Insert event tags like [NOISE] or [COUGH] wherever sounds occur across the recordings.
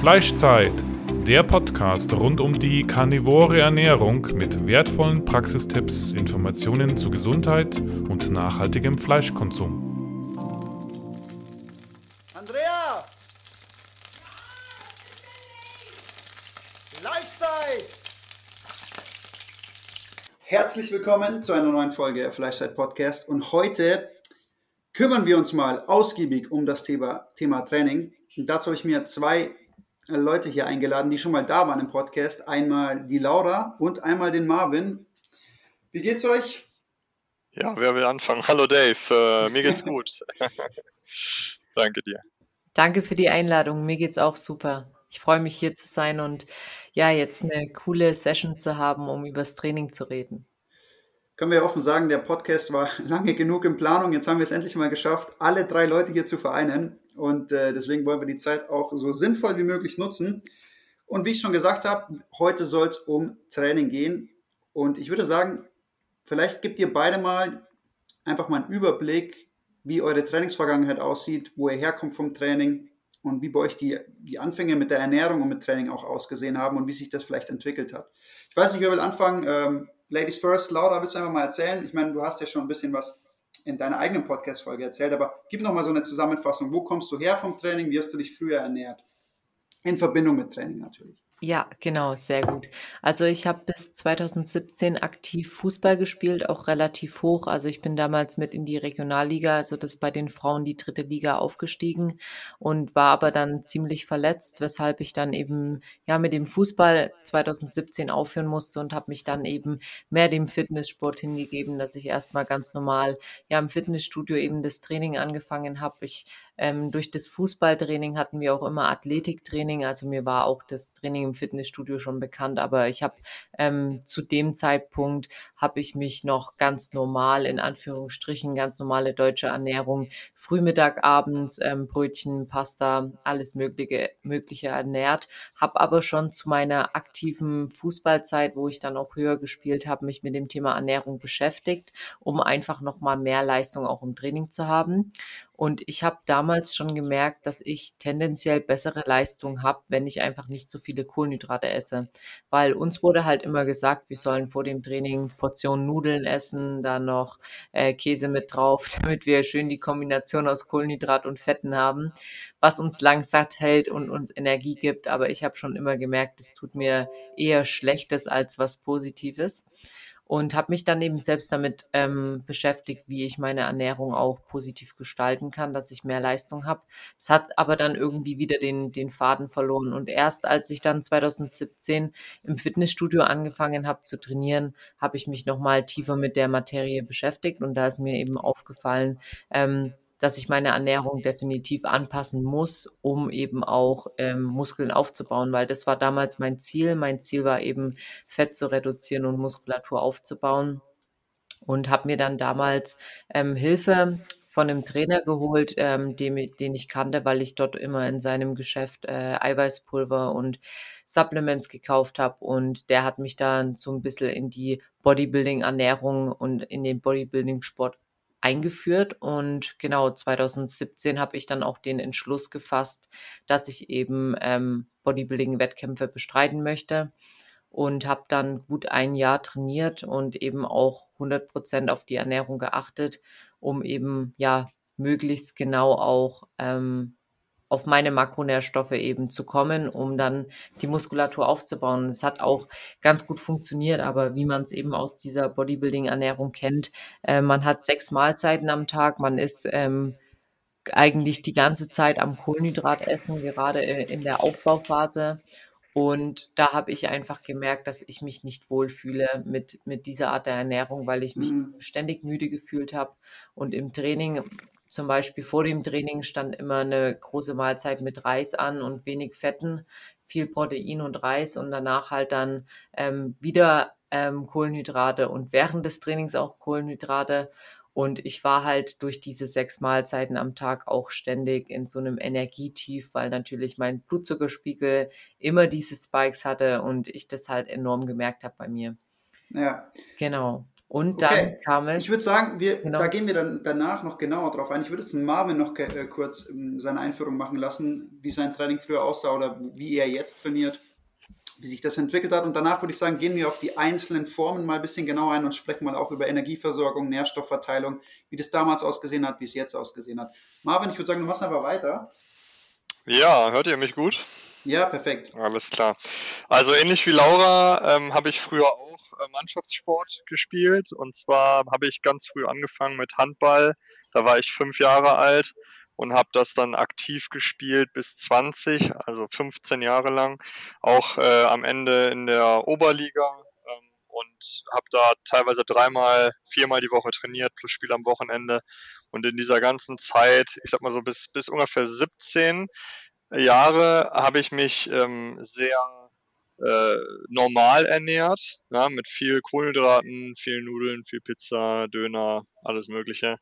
Fleischzeit, der Podcast rund um die karnivore Ernährung mit wertvollen Praxistipps, Informationen zu Gesundheit und nachhaltigem Fleischkonsum. Andrea! Fleischzeit! Herzlich willkommen zu einer neuen Folge Fleischzeit Podcast und heute kümmern wir uns mal ausgiebig um das Thema, Thema Training. Und dazu habe ich mir zwei Leute hier eingeladen, die schon mal da waren im Podcast. Einmal die Laura und einmal den Marvin. Wie geht's euch? Ja, wer will anfangen? Hallo Dave, äh, mir geht's gut. [LAUGHS] Danke dir. Danke für die Einladung. Mir geht's auch super. Ich freue mich hier zu sein und ja, jetzt eine coole Session zu haben, um übers Training zu reden. Können wir offen sagen, der Podcast war [LAUGHS] lange genug in Planung. Jetzt haben wir es endlich mal geschafft, alle drei Leute hier zu vereinen. Und äh, deswegen wollen wir die Zeit auch so sinnvoll wie möglich nutzen. Und wie ich schon gesagt habe, heute soll es um Training gehen. Und ich würde sagen, vielleicht gebt ihr beide mal einfach mal einen Überblick, wie eure Trainingsvergangenheit aussieht, wo ihr herkommt vom Training und wie bei euch die, die Anfänge mit der Ernährung und mit Training auch ausgesehen haben und wie sich das vielleicht entwickelt hat. Ich weiß nicht, wer will anfangen. Ähm, Ladies first, Laura, willst du einfach mal erzählen? Ich meine, du hast ja schon ein bisschen was in deiner eigenen Podcast-Folge erzählt, aber gib noch mal so eine Zusammenfassung. Wo kommst du her vom Training? Wie hast du dich früher ernährt? In Verbindung mit Training natürlich. Ja, genau, sehr gut. Also ich habe bis 2017 aktiv Fußball gespielt, auch relativ hoch. Also ich bin damals mit in die Regionalliga, also das bei den Frauen die dritte Liga aufgestiegen und war aber dann ziemlich verletzt, weshalb ich dann eben ja mit dem Fußball 2017 aufhören musste und habe mich dann eben mehr dem Fitnesssport hingegeben, dass ich erstmal ganz normal ja im Fitnessstudio eben das Training angefangen habe. Ich ähm, durch das Fußballtraining hatten wir auch immer Athletiktraining. Also mir war auch das Training im Fitnessstudio schon bekannt, aber ich habe ähm, zu dem Zeitpunkt habe ich mich noch ganz normal in Anführungsstrichen ganz normale deutsche Ernährung Frühmittag, abends ähm, Brötchen, Pasta, alles mögliche mögliche ernährt. Habe aber schon zu meiner aktiven Fußballzeit, wo ich dann auch höher gespielt habe, mich mit dem Thema Ernährung beschäftigt, um einfach noch mal mehr Leistung auch im Training zu haben. Und ich habe damals schon gemerkt, dass ich tendenziell bessere Leistung habe, wenn ich einfach nicht so viele Kohlenhydrate esse. Weil uns wurde halt immer gesagt, wir sollen vor dem Training Portionen Nudeln essen, dann noch äh, Käse mit drauf, [LAUGHS] damit wir schön die Kombination aus Kohlenhydrat und Fetten haben, was uns lang satt hält und uns Energie gibt. Aber ich habe schon immer gemerkt, es tut mir eher Schlechtes als was Positives und habe mich dann eben selbst damit ähm, beschäftigt, wie ich meine Ernährung auch positiv gestalten kann, dass ich mehr Leistung habe. Es hat aber dann irgendwie wieder den, den Faden verloren. Und erst als ich dann 2017 im Fitnessstudio angefangen habe zu trainieren, habe ich mich nochmal tiefer mit der Materie beschäftigt und da ist mir eben aufgefallen, ähm, dass ich meine Ernährung definitiv anpassen muss, um eben auch ähm, Muskeln aufzubauen, weil das war damals mein Ziel. Mein Ziel war eben Fett zu reduzieren und Muskulatur aufzubauen und habe mir dann damals ähm, Hilfe von einem Trainer geholt, ähm, dem, den ich kannte, weil ich dort immer in seinem Geschäft äh, Eiweißpulver und Supplements gekauft habe und der hat mich dann so ein bisschen in die Bodybuilding-Ernährung und in den Bodybuilding-Sport eingeführt und genau 2017 habe ich dann auch den Entschluss gefasst, dass ich eben ähm, Bodybuilding-Wettkämpfe bestreiten möchte und habe dann gut ein Jahr trainiert und eben auch 100 Prozent auf die Ernährung geachtet, um eben ja möglichst genau auch ähm, auf meine Makronährstoffe eben zu kommen, um dann die Muskulatur aufzubauen. Es hat auch ganz gut funktioniert, aber wie man es eben aus dieser Bodybuilding-Ernährung kennt, äh, man hat sechs Mahlzeiten am Tag, man ist ähm, eigentlich die ganze Zeit am Kohlenhydrat essen, gerade äh, in der Aufbauphase. Und da habe ich einfach gemerkt, dass ich mich nicht wohlfühle mit, mit dieser Art der Ernährung, weil ich mich mhm. ständig müde gefühlt habe. Und im Training zum Beispiel vor dem Training stand immer eine große Mahlzeit mit Reis an und wenig Fetten, viel Protein und Reis und danach halt dann ähm, wieder ähm, Kohlenhydrate und während des Trainings auch Kohlenhydrate. Und ich war halt durch diese sechs Mahlzeiten am Tag auch ständig in so einem Energietief, weil natürlich mein Blutzuckerspiegel immer diese Spikes hatte und ich das halt enorm gemerkt habe bei mir. Ja. Genau. Und dann okay. kam es. Ich würde sagen, wir, genau. da gehen wir dann danach noch genauer drauf ein. Ich würde jetzt Marvin noch äh, kurz ähm, seine Einführung machen lassen, wie sein Training früher aussah oder wie er jetzt trainiert, wie sich das entwickelt hat. Und danach würde ich sagen, gehen wir auf die einzelnen Formen mal ein bisschen genauer ein und sprechen mal auch über Energieversorgung, Nährstoffverteilung, wie das damals ausgesehen hat, wie es jetzt ausgesehen hat. Marvin, ich würde sagen, du machst einfach weiter. Ja, hört ihr mich gut? Ja, perfekt. Alles klar. Also ähnlich wie Laura ähm, habe ich früher auch äh, Mannschaftssport gespielt. Und zwar habe ich ganz früh angefangen mit Handball. Da war ich fünf Jahre alt und habe das dann aktiv gespielt bis 20, also 15 Jahre lang. Auch äh, am Ende in der Oberliga ähm, und habe da teilweise dreimal, viermal die Woche trainiert, plus Spiel am Wochenende. Und in dieser ganzen Zeit, ich sag mal so bis, bis ungefähr 17 Jahre, habe ich mich ähm, sehr äh, normal ernährt, ja, mit viel Kohlenhydraten, viel Nudeln, viel Pizza, Döner, alles Mögliche.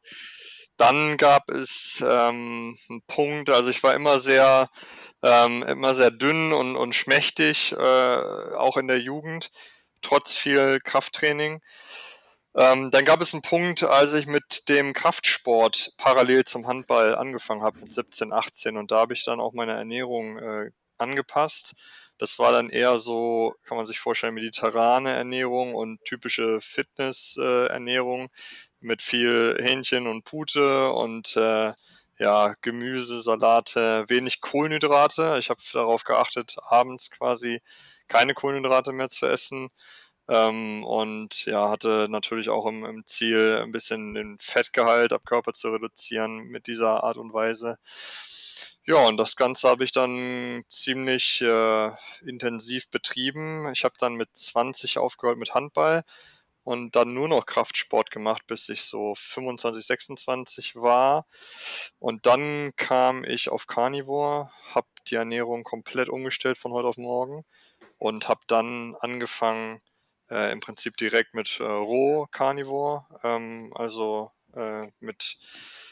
Dann gab es ähm, einen Punkt, also ich war immer sehr, ähm, immer sehr dünn und, und schmächtig, äh, auch in der Jugend, trotz viel Krafttraining. Ähm, dann gab es einen Punkt, als ich mit dem Kraftsport parallel zum Handball angefangen habe, mit 17, 18. Und da habe ich dann auch meine Ernährung äh, angepasst. Das war dann eher so, kann man sich vorstellen, mediterrane Ernährung und typische Fitness-Ernährung äh, mit viel Hähnchen und Pute und äh, ja, Gemüse, Salate, wenig Kohlenhydrate. Ich habe darauf geachtet, abends quasi keine Kohlenhydrate mehr zu essen. Ähm, und ja, hatte natürlich auch im, im, Ziel, ein bisschen den Fettgehalt ab Körper zu reduzieren mit dieser Art und Weise. Ja, und das Ganze habe ich dann ziemlich äh, intensiv betrieben. Ich habe dann mit 20 aufgehört mit Handball und dann nur noch Kraftsport gemacht, bis ich so 25, 26 war. Und dann kam ich auf Carnivore, habe die Ernährung komplett umgestellt von heute auf morgen und habe dann angefangen, äh, im Prinzip direkt mit äh, Roh-Carnivore, ähm, also äh, mit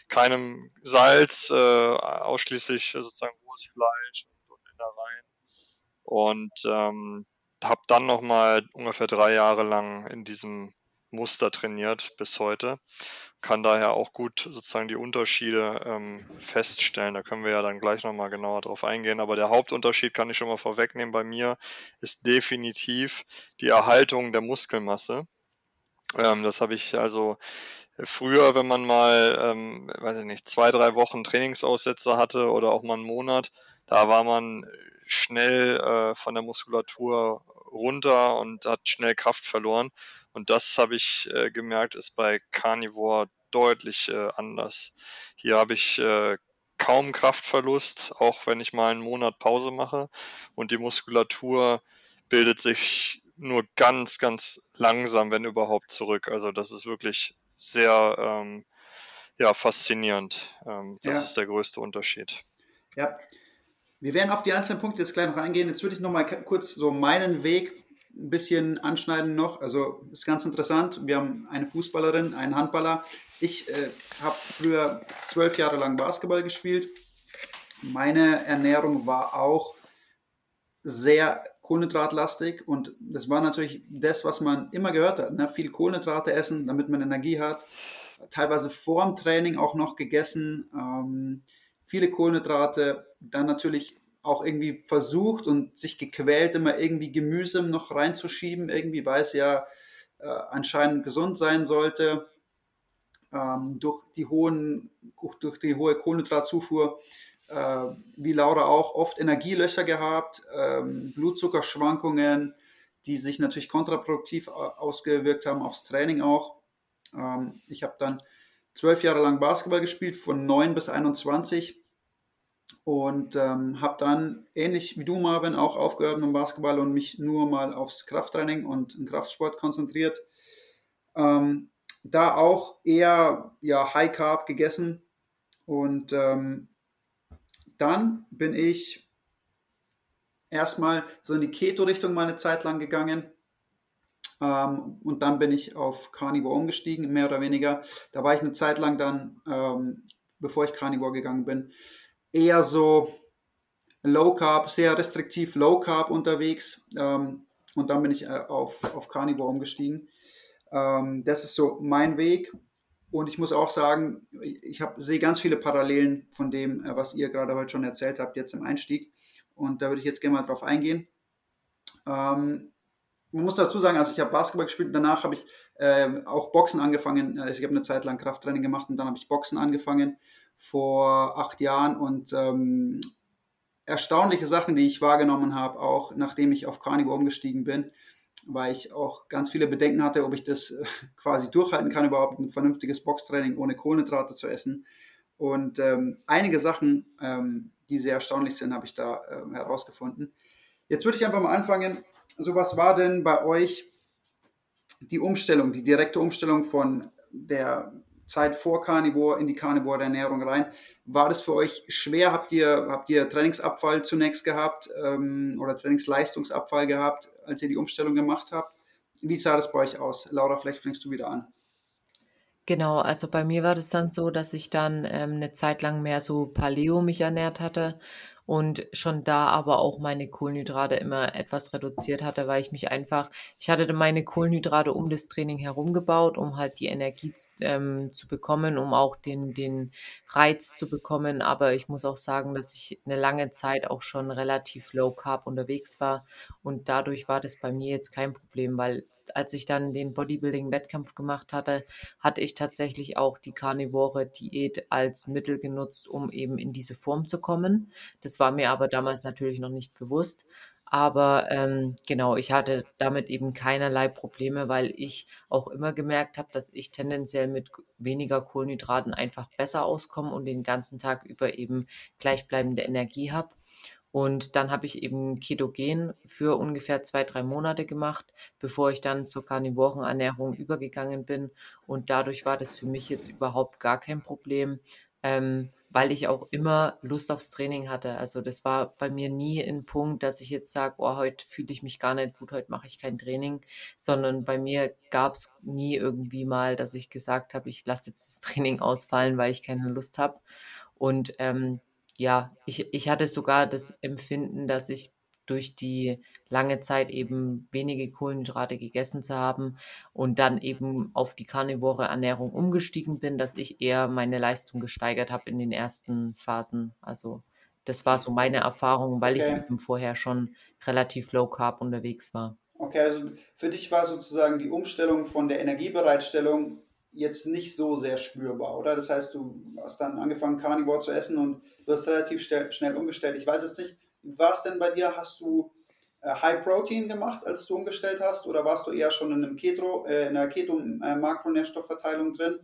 keinem Salz, äh, ausschließlich sozusagen rohes Fleisch und, und Innereien. Und ähm, habe dann nochmal ungefähr drei Jahre lang in diesem Muster trainiert bis heute. Kann daher auch gut sozusagen die Unterschiede ähm, feststellen. Da können wir ja dann gleich nochmal genauer drauf eingehen. Aber der Hauptunterschied kann ich schon mal vorwegnehmen bei mir ist definitiv die Erhaltung der Muskelmasse. Ähm, das habe ich also Früher, wenn man mal, ähm, weiß ich nicht, zwei, drei Wochen Trainingsaussätze hatte oder auch mal einen Monat, da war man schnell äh, von der Muskulatur runter und hat schnell Kraft verloren. Und das habe ich äh, gemerkt, ist bei Carnivore deutlich äh, anders. Hier habe ich äh, kaum Kraftverlust, auch wenn ich mal einen Monat Pause mache. Und die Muskulatur bildet sich nur ganz, ganz langsam, wenn überhaupt, zurück. Also das ist wirklich sehr ähm, ja, faszinierend. Ähm, das ja. ist der größte Unterschied. Ja, wir werden auf die einzelnen Punkte jetzt gleich noch eingehen. Jetzt würde ich noch mal kurz so meinen Weg ein bisschen anschneiden noch. Also ist ganz interessant. Wir haben eine Fußballerin, einen Handballer. Ich äh, habe früher zwölf Jahre lang Basketball gespielt. Meine Ernährung war auch sehr kohlenhydratlastig und das war natürlich das, was man immer gehört hat. Ne? Viel Kohlenhydrate essen, damit man Energie hat. Teilweise vor dem Training auch noch gegessen. Ähm, viele Kohlenhydrate, dann natürlich auch irgendwie versucht und sich gequält, immer irgendwie Gemüse noch reinzuschieben, irgendwie, weil es ja äh, anscheinend gesund sein sollte. Ähm, durch, die hohen, durch die hohe Kohlenhydratzufuhr äh, wie Laura auch, oft Energielöcher gehabt, ähm, Blutzuckerschwankungen, die sich natürlich kontraproduktiv ausgewirkt haben aufs Training auch. Ähm, ich habe dann zwölf Jahre lang Basketball gespielt, von 9 bis 21 und ähm, habe dann ähnlich wie du Marvin auch aufgehört mit dem Basketball und mich nur mal aufs Krafttraining und Kraftsport konzentriert. Ähm, da auch eher ja, High Carb gegessen und ähm, dann bin ich erstmal so in die Keto-Richtung mal eine Zeit lang gegangen. Ähm, und dann bin ich auf Carnivore umgestiegen, mehr oder weniger. Da war ich eine Zeit lang dann, ähm, bevor ich Carnivore gegangen bin, eher so Low Carb, sehr restriktiv Low Carb unterwegs. Ähm, und dann bin ich äh, auf, auf Carnivore umgestiegen. Ähm, das ist so mein Weg. Und ich muss auch sagen, ich hab, sehe ganz viele Parallelen von dem, äh, was ihr gerade heute schon erzählt habt, jetzt im Einstieg. Und da würde ich jetzt gerne mal drauf eingehen. Ähm, man muss dazu sagen, also ich habe Basketball gespielt, danach habe ich äh, auch Boxen angefangen. Also ich habe eine Zeit lang Krafttraining gemacht und dann habe ich Boxen angefangen vor acht Jahren und ähm, erstaunliche Sachen, die ich wahrgenommen habe, auch nachdem ich auf Carnivore umgestiegen bin, weil ich auch ganz viele Bedenken hatte, ob ich das äh, [LAUGHS] quasi durchhalten kann, überhaupt ein vernünftiges Boxtraining ohne Kohlenhydrate zu essen. Und ähm, einige Sachen, ähm, die sehr erstaunlich sind, habe ich da äh, herausgefunden. Jetzt würde ich einfach mal anfangen. So, was war denn bei euch die Umstellung, die direkte Umstellung von der Zeit vor Carnivore in die Carnivore Ernährung rein? War das für euch schwer? Habt ihr, habt ihr Trainingsabfall zunächst gehabt ähm, oder Trainingsleistungsabfall gehabt, als ihr die Umstellung gemacht habt? Wie sah das bei euch aus? Laura, vielleicht fängst du wieder an. Genau, also bei mir war das dann so, dass ich dann ähm, eine Zeit lang mehr so Paleo mich ernährt hatte und schon da aber auch meine Kohlenhydrate immer etwas reduziert hatte, weil ich mich einfach, ich hatte meine Kohlenhydrate um das Training herum gebaut, um halt die Energie ähm, zu bekommen, um auch den, den Reiz zu bekommen. Aber ich muss auch sagen, dass ich eine lange Zeit auch schon relativ low carb unterwegs war und dadurch war das bei mir jetzt kein Problem, weil als ich dann den Bodybuilding-Wettkampf gemacht hatte, hatte ich tatsächlich auch die Carnivore Diät als Mittel genutzt, um eben in diese Form zu kommen. Das war mir aber damals natürlich noch nicht bewusst. Aber ähm, genau, ich hatte damit eben keinerlei Probleme, weil ich auch immer gemerkt habe, dass ich tendenziell mit weniger Kohlenhydraten einfach besser auskomme und den ganzen Tag über eben gleichbleibende Energie habe. Und dann habe ich eben Ketogen für ungefähr zwei, drei Monate gemacht, bevor ich dann zur Karnivorenernährung übergegangen bin. Und dadurch war das für mich jetzt überhaupt gar kein Problem. Ähm, weil ich auch immer Lust aufs Training hatte. Also das war bei mir nie ein Punkt, dass ich jetzt sage, oh, heute fühle ich mich gar nicht gut, heute mache ich kein Training, sondern bei mir gab es nie irgendwie mal, dass ich gesagt habe, ich lasse jetzt das [LAUGHS] Training ausfallen, weil ich keine Lust habe. Und ähm, ja, ich, ich hatte sogar das Empfinden, dass ich durch die lange Zeit eben wenige Kohlenhydrate gegessen zu haben und dann eben auf die karnivore Ernährung umgestiegen bin, dass ich eher meine Leistung gesteigert habe in den ersten Phasen. Also das war so meine Erfahrung, weil okay. ich eben vorher schon relativ low carb unterwegs war. Okay, also für dich war sozusagen die Umstellung von der Energiebereitstellung jetzt nicht so sehr spürbar, oder? Das heißt, du hast dann angefangen, Carnivore zu essen und du hast relativ schnell umgestellt. Ich weiß jetzt nicht, war es denn bei dir? Hast du High Protein gemacht, als du umgestellt hast, oder warst du eher schon in, einem Keto, äh, in einer Keto-Makronährstoffverteilung drin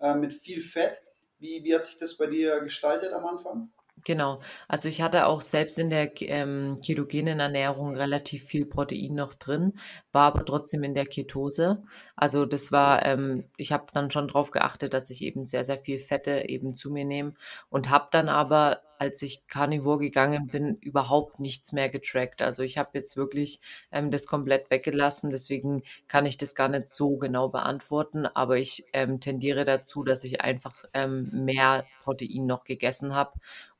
äh, mit viel Fett? Wie, wie hat sich das bei dir gestaltet am Anfang? Genau. Also ich hatte auch selbst in der ähm, ketogenen Ernährung relativ viel Protein noch drin, war aber trotzdem in der Ketose. Also das war, ähm, ich habe dann schon darauf geachtet, dass ich eben sehr, sehr viel Fette eben zu mir nehme und habe dann aber, als ich Carnivore gegangen bin, überhaupt nichts mehr getrackt. Also ich habe jetzt wirklich ähm, das komplett weggelassen, deswegen kann ich das gar nicht so genau beantworten, aber ich ähm, tendiere dazu, dass ich einfach ähm, mehr Protein noch gegessen habe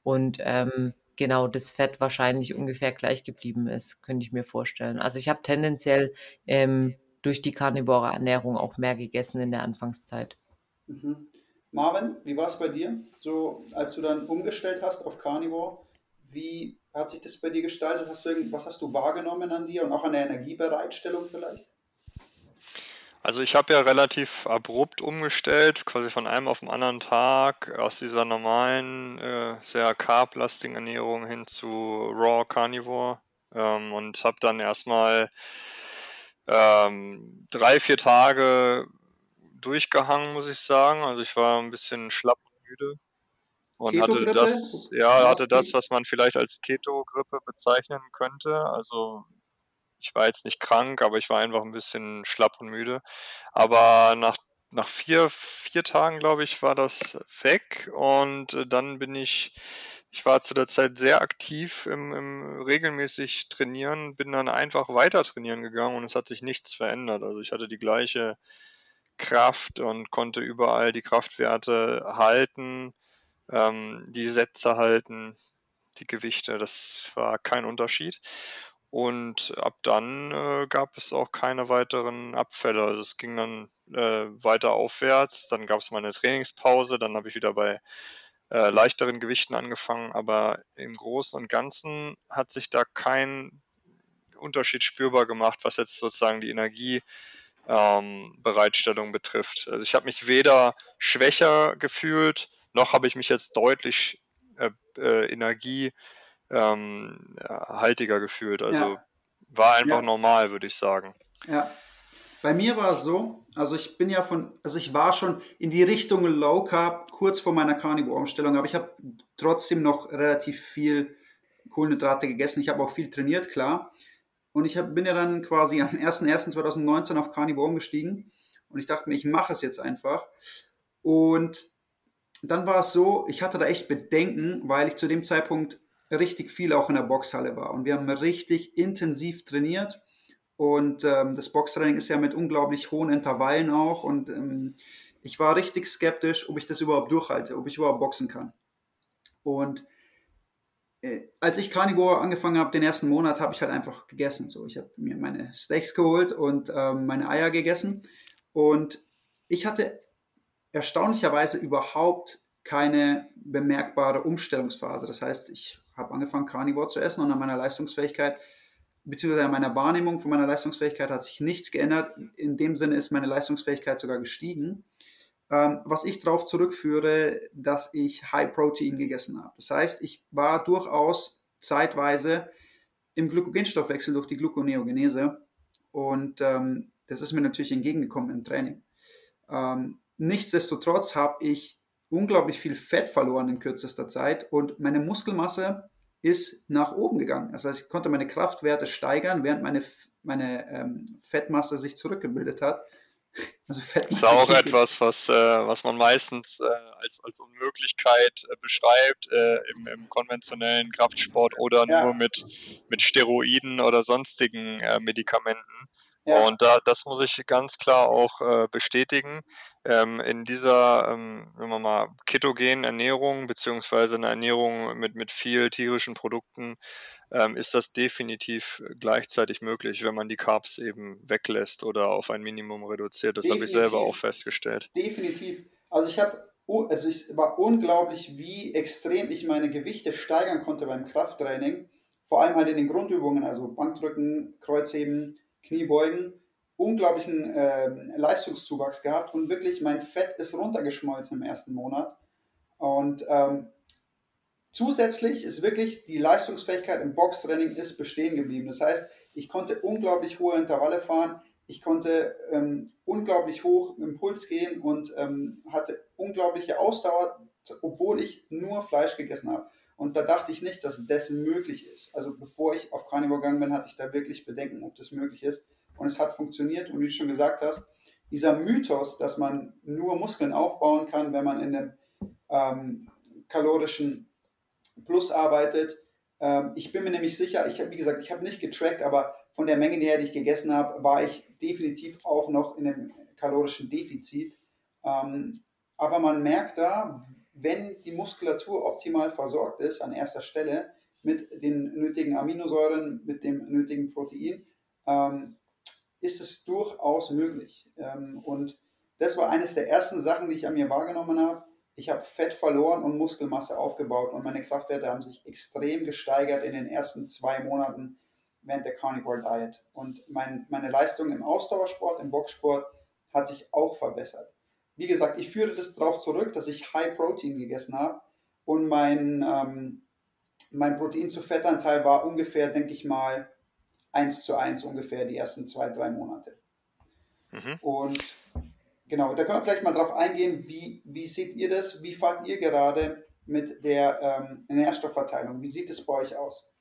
und ähm, genau das Fett wahrscheinlich ungefähr gleich geblieben ist, könnte ich mir vorstellen. Also ich habe tendenziell ähm, durch die karnivore Ernährung auch mehr gegessen in der Anfangszeit. Mhm. Marvin, wie war es bei dir? So, als du dann umgestellt hast auf Carnivore, wie hat sich das bei dir gestaltet? Hast du was hast du wahrgenommen an dir und auch an der Energiebereitstellung vielleicht? Also ich habe ja relativ abrupt umgestellt, quasi von einem auf den anderen Tag aus dieser normalen, äh, sehr carblastigen Ernährung hin zu Raw Carnivore ähm, und habe dann erstmal ähm, drei, vier Tage durchgehangen, muss ich sagen. Also ich war ein bisschen schlapp und müde und hatte das, ja, hatte das, was man vielleicht als Keto-Grippe bezeichnen könnte. Also ich war jetzt nicht krank, aber ich war einfach ein bisschen schlapp und müde. Aber nach, nach vier, vier Tagen, glaube ich, war das weg. Und äh, dann bin ich, ich war zu der Zeit sehr aktiv im, im regelmäßig trainieren, bin dann einfach weiter trainieren gegangen und es hat sich nichts verändert. Also ich hatte die gleiche Kraft und konnte überall die Kraftwerte halten, ähm, die Sätze halten, die Gewichte. Das war kein Unterschied. Und ab dann äh, gab es auch keine weiteren Abfälle. Also es ging dann äh, weiter aufwärts. Dann gab es mal eine Trainingspause. Dann habe ich wieder bei äh, leichteren Gewichten angefangen. Aber im Großen und Ganzen hat sich da kein Unterschied spürbar gemacht, was jetzt sozusagen die Energiebereitstellung ähm, betrifft. Also ich habe mich weder schwächer gefühlt, noch habe ich mich jetzt deutlich äh, äh, Energie ähm, gefühlt. Also ja. war einfach ja. normal, würde ich sagen. Ja. Bei mir war es so, also ich bin ja von, also ich war schon in die Richtung Low Carb kurz vor meiner Carnivore-Umstellung, aber ich habe trotzdem noch relativ viel Kohlenhydrate gegessen. Ich habe auch viel trainiert, klar. Und ich hab, bin ja dann quasi am 01.01.2019 auf Carnivore umgestiegen und ich dachte mir, ich mache es jetzt einfach. Und dann war es so, ich hatte da echt Bedenken, weil ich zu dem Zeitpunkt richtig viel auch in der Boxhalle war. Und wir haben richtig intensiv trainiert. Und ähm, das Boxtraining ist ja mit unglaublich hohen Intervallen auch. Und ähm, ich war richtig skeptisch, ob ich das überhaupt durchhalte, ob ich überhaupt boxen kann. Und als ich Carnivore angefangen habe, den ersten Monat, habe ich halt einfach gegessen. So, ich habe mir meine Steaks geholt und ähm, meine Eier gegessen. Und ich hatte erstaunlicherweise überhaupt keine bemerkbare Umstellungsphase. Das heißt, ich habe angefangen, Carnivore zu essen und an meiner Leistungsfähigkeit, beziehungsweise an meiner Wahrnehmung von meiner Leistungsfähigkeit hat sich nichts geändert. In dem Sinne ist meine Leistungsfähigkeit sogar gestiegen. Ähm, was ich darauf zurückführe, dass ich High Protein gegessen habe. Das heißt, ich war durchaus zeitweise im Glykogenstoffwechsel durch die Gluconeogenese und ähm, das ist mir natürlich entgegengekommen im Training. Ähm, nichtsdestotrotz habe ich unglaublich viel Fett verloren in kürzester Zeit und meine Muskelmasse ist nach oben gegangen. Das heißt, ich konnte meine Kraftwerte steigern, während meine, meine ähm, Fettmasse sich zurückgebildet hat. Also das ist auch etwas, was, äh, was man meistens äh, als, als Unmöglichkeit äh, beschreibt äh, im, im, konventionellen Kraftsport oder ja. nur mit, mit Steroiden oder sonstigen äh, Medikamenten. Ja. Und da, das muss ich ganz klar auch äh, bestätigen. Ähm, in dieser, ähm, wenn man mal ketogenen Ernährung beziehungsweise eine Ernährung mit, mit viel tierischen Produkten, ähm, ist das definitiv gleichzeitig möglich, wenn man die Carbs eben weglässt oder auf ein Minimum reduziert. Das habe ich selber auch festgestellt. Definitiv. Also ich habe, also es war unglaublich, wie extrem ich meine Gewichte steigern konnte beim Krafttraining. Vor allem halt in den Grundübungen, also Bankdrücken, Kreuzheben, Kniebeugen unglaublichen äh, Leistungszuwachs gehabt und wirklich mein Fett ist runtergeschmolzen im ersten Monat. Und ähm, zusätzlich ist wirklich die Leistungsfähigkeit im Boxtraining ist bestehen geblieben. Das heißt, ich konnte unglaublich hohe Intervalle fahren, ich konnte ähm, unglaublich hoch im Puls gehen und ähm, hatte unglaubliche Ausdauer, obwohl ich nur Fleisch gegessen habe. Und da dachte ich nicht, dass das möglich ist. Also bevor ich auf Carnivore gegangen bin, hatte ich da wirklich Bedenken, ob das möglich ist. Und es hat funktioniert. Und wie du schon gesagt hast, dieser Mythos, dass man nur Muskeln aufbauen kann, wenn man in einem ähm, kalorischen Plus arbeitet. Ähm, ich bin mir nämlich sicher, ich habe, wie gesagt, ich habe nicht getrackt, aber von der Menge her, die ich gegessen habe, war ich definitiv auch noch in einem kalorischen Defizit. Ähm, aber man merkt da, wenn die Muskulatur optimal versorgt ist, an erster Stelle mit den nötigen Aminosäuren, mit dem nötigen Protein, ähm, ist es durchaus möglich. Ähm, und das war eines der ersten Sachen, die ich an mir wahrgenommen habe. Ich habe Fett verloren und Muskelmasse aufgebaut und meine Kraftwerte haben sich extrem gesteigert in den ersten zwei Monaten während der Carnivore Diet. Und mein, meine Leistung im Ausdauersport, im Boxsport hat sich auch verbessert wie gesagt, ich führe das darauf zurück, dass ich High Protein gegessen habe und mein, ähm, mein Protein zu Fettanteil war ungefähr, denke ich mal, 1 zu 1 ungefähr die ersten zwei, drei Monate. Mhm. Und genau, da können wir vielleicht mal drauf eingehen, wie, wie seht ihr das? Wie fahrt ihr gerade mit der ähm, Nährstoffverteilung? Wie sieht es bei euch aus?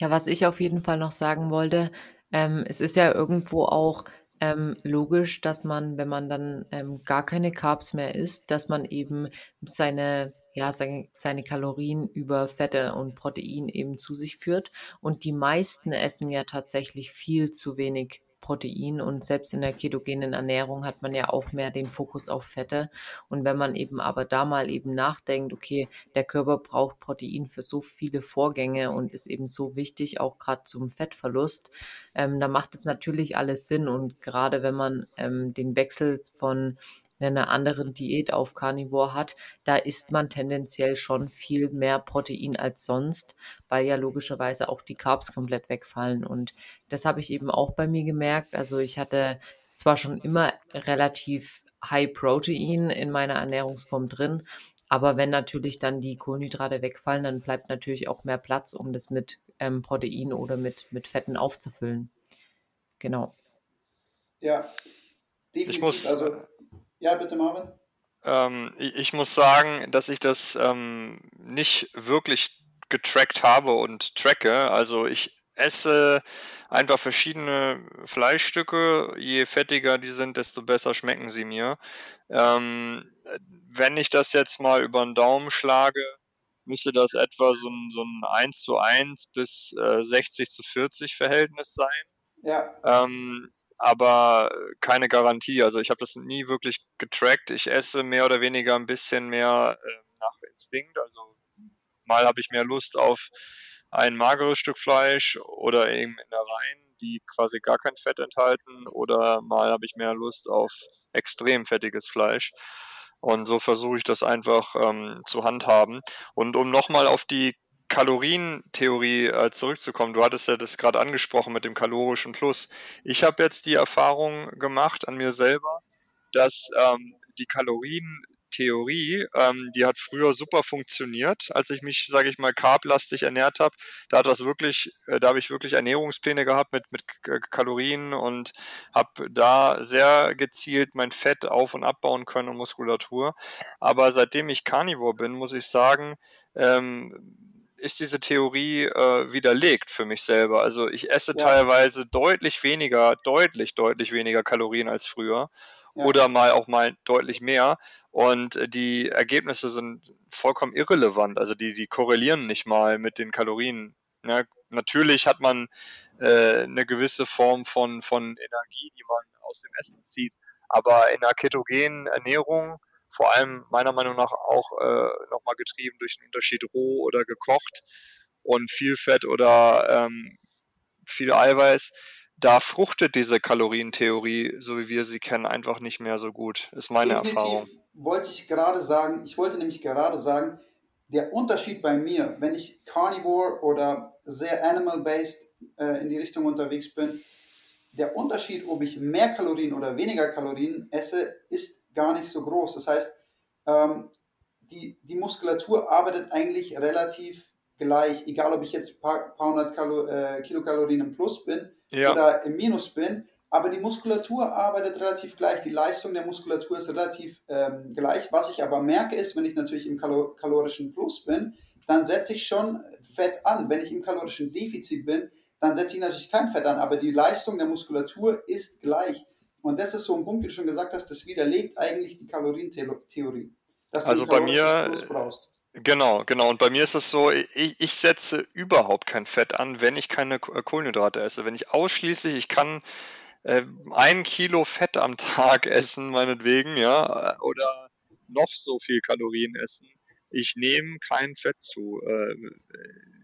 Ja, was ich auf jeden Fall noch sagen wollte, ähm, es ist ja irgendwo auch ähm, logisch, dass man, wenn man dann ähm, gar keine Carbs mehr isst, dass man eben seine, ja, seine, seine Kalorien über Fette und Protein eben zu sich führt. Und die meisten essen ja tatsächlich viel zu wenig Protein und selbst in der ketogenen Ernährung hat man ja auch mehr den Fokus auf Fette. Und wenn man eben aber da mal eben nachdenkt, okay, der Körper braucht Protein für so viele Vorgänge und ist eben so wichtig, auch gerade zum Fettverlust, ähm, da macht es natürlich alles Sinn. Und gerade wenn man ähm, den Wechsel von einer anderen Diät auf Carnivore hat, da isst man tendenziell schon viel mehr Protein als sonst, weil ja logischerweise auch die Carbs komplett wegfallen. Und das habe ich eben auch bei mir gemerkt. Also ich hatte zwar schon immer relativ High Protein in meiner Ernährungsform drin, aber wenn natürlich dann die Kohlenhydrate wegfallen, dann bleibt natürlich auch mehr Platz, um das mit ähm, Protein oder mit, mit Fetten aufzufüllen. Genau. Ja, definitiv. Ich muss, also ja, bitte, Marvin. Ähm, ich, muss sagen, dass ich das ähm, nicht wirklich getrackt habe und tracke. Also ich esse einfach verschiedene Fleischstücke. Je fettiger die sind, desto besser schmecken sie mir. Ähm, wenn ich das jetzt mal über den Daumen schlage, müsste das etwa so ein, so ein 1 zu 1 bis äh, 60 zu 40 Verhältnis sein. Ja. Ähm, aber keine Garantie. Also ich habe das nie wirklich getrackt. Ich esse mehr oder weniger ein bisschen mehr äh, nach Instinkt. Also mal habe ich mehr Lust auf ein mageres Stück Fleisch oder eben Innereien, die quasi gar kein Fett enthalten, oder mal habe ich mehr Lust auf extrem fettiges Fleisch. Und so versuche ich das einfach ähm, zu handhaben. Und um nochmal auf die Kalorientheorie äh, zurückzukommen, du hattest ja das gerade angesprochen mit dem kalorischen Plus. Ich habe jetzt die Erfahrung gemacht an mir selber, dass ähm, die Kalorientheorie, ähm, die hat früher super funktioniert, als ich mich, sage ich mal, carblastig ernährt habe. Da hat das wirklich, äh, da habe ich wirklich Ernährungspläne gehabt mit, mit Kalorien und habe da sehr gezielt mein Fett auf- und abbauen können und Muskulatur. Aber seitdem ich Carnivore bin, muss ich sagen, ähm, ist diese Theorie äh, widerlegt für mich selber. Also ich esse ja. teilweise deutlich weniger, deutlich, deutlich weniger Kalorien als früher. Ja. Oder mal auch mal deutlich mehr. Und äh, die Ergebnisse sind vollkommen irrelevant. Also die, die korrelieren nicht mal mit den Kalorien. Ja, natürlich hat man äh, eine gewisse Form von, von Energie, die man aus dem Essen zieht. Aber in einer ketogenen Ernährung vor allem meiner Meinung nach auch äh, nochmal getrieben durch den Unterschied roh oder gekocht und viel Fett oder ähm, viel Eiweiß. Da fruchtet diese Kalorientheorie, so wie wir sie kennen, einfach nicht mehr so gut, ist meine Definitiv Erfahrung. Wollte ich gerade sagen, ich wollte nämlich gerade sagen, der Unterschied bei mir, wenn ich Carnivore oder sehr animal-based äh, in die Richtung unterwegs bin, der Unterschied, ob ich mehr Kalorien oder weniger Kalorien esse, ist gar nicht so groß. Das heißt, ähm, die, die Muskulatur arbeitet eigentlich relativ gleich, egal ob ich jetzt paar, paar hundert Kalo, äh, Kilokalorien im Plus bin ja. oder im Minus bin, aber die Muskulatur arbeitet relativ gleich, die Leistung der Muskulatur ist relativ ähm, gleich. Was ich aber merke ist, wenn ich natürlich im Kalo kalorischen Plus bin, dann setze ich schon Fett an. Wenn ich im kalorischen Defizit bin, dann setze ich natürlich kein Fett an, aber die Leistung der Muskulatur ist gleich. Und das ist so ein Punkt, wie du schon gesagt hast, das widerlegt eigentlich die Kalorientheorie. also bei mir, genau, genau. Und bei mir ist es so, ich, ich, setze überhaupt kein Fett an, wenn ich keine äh, Kohlenhydrate esse. Wenn ich ausschließlich, ich kann äh, ein Kilo Fett am Tag essen, meinetwegen, ja, oder noch so viel Kalorien essen. Ich nehme kein Fett zu. Äh,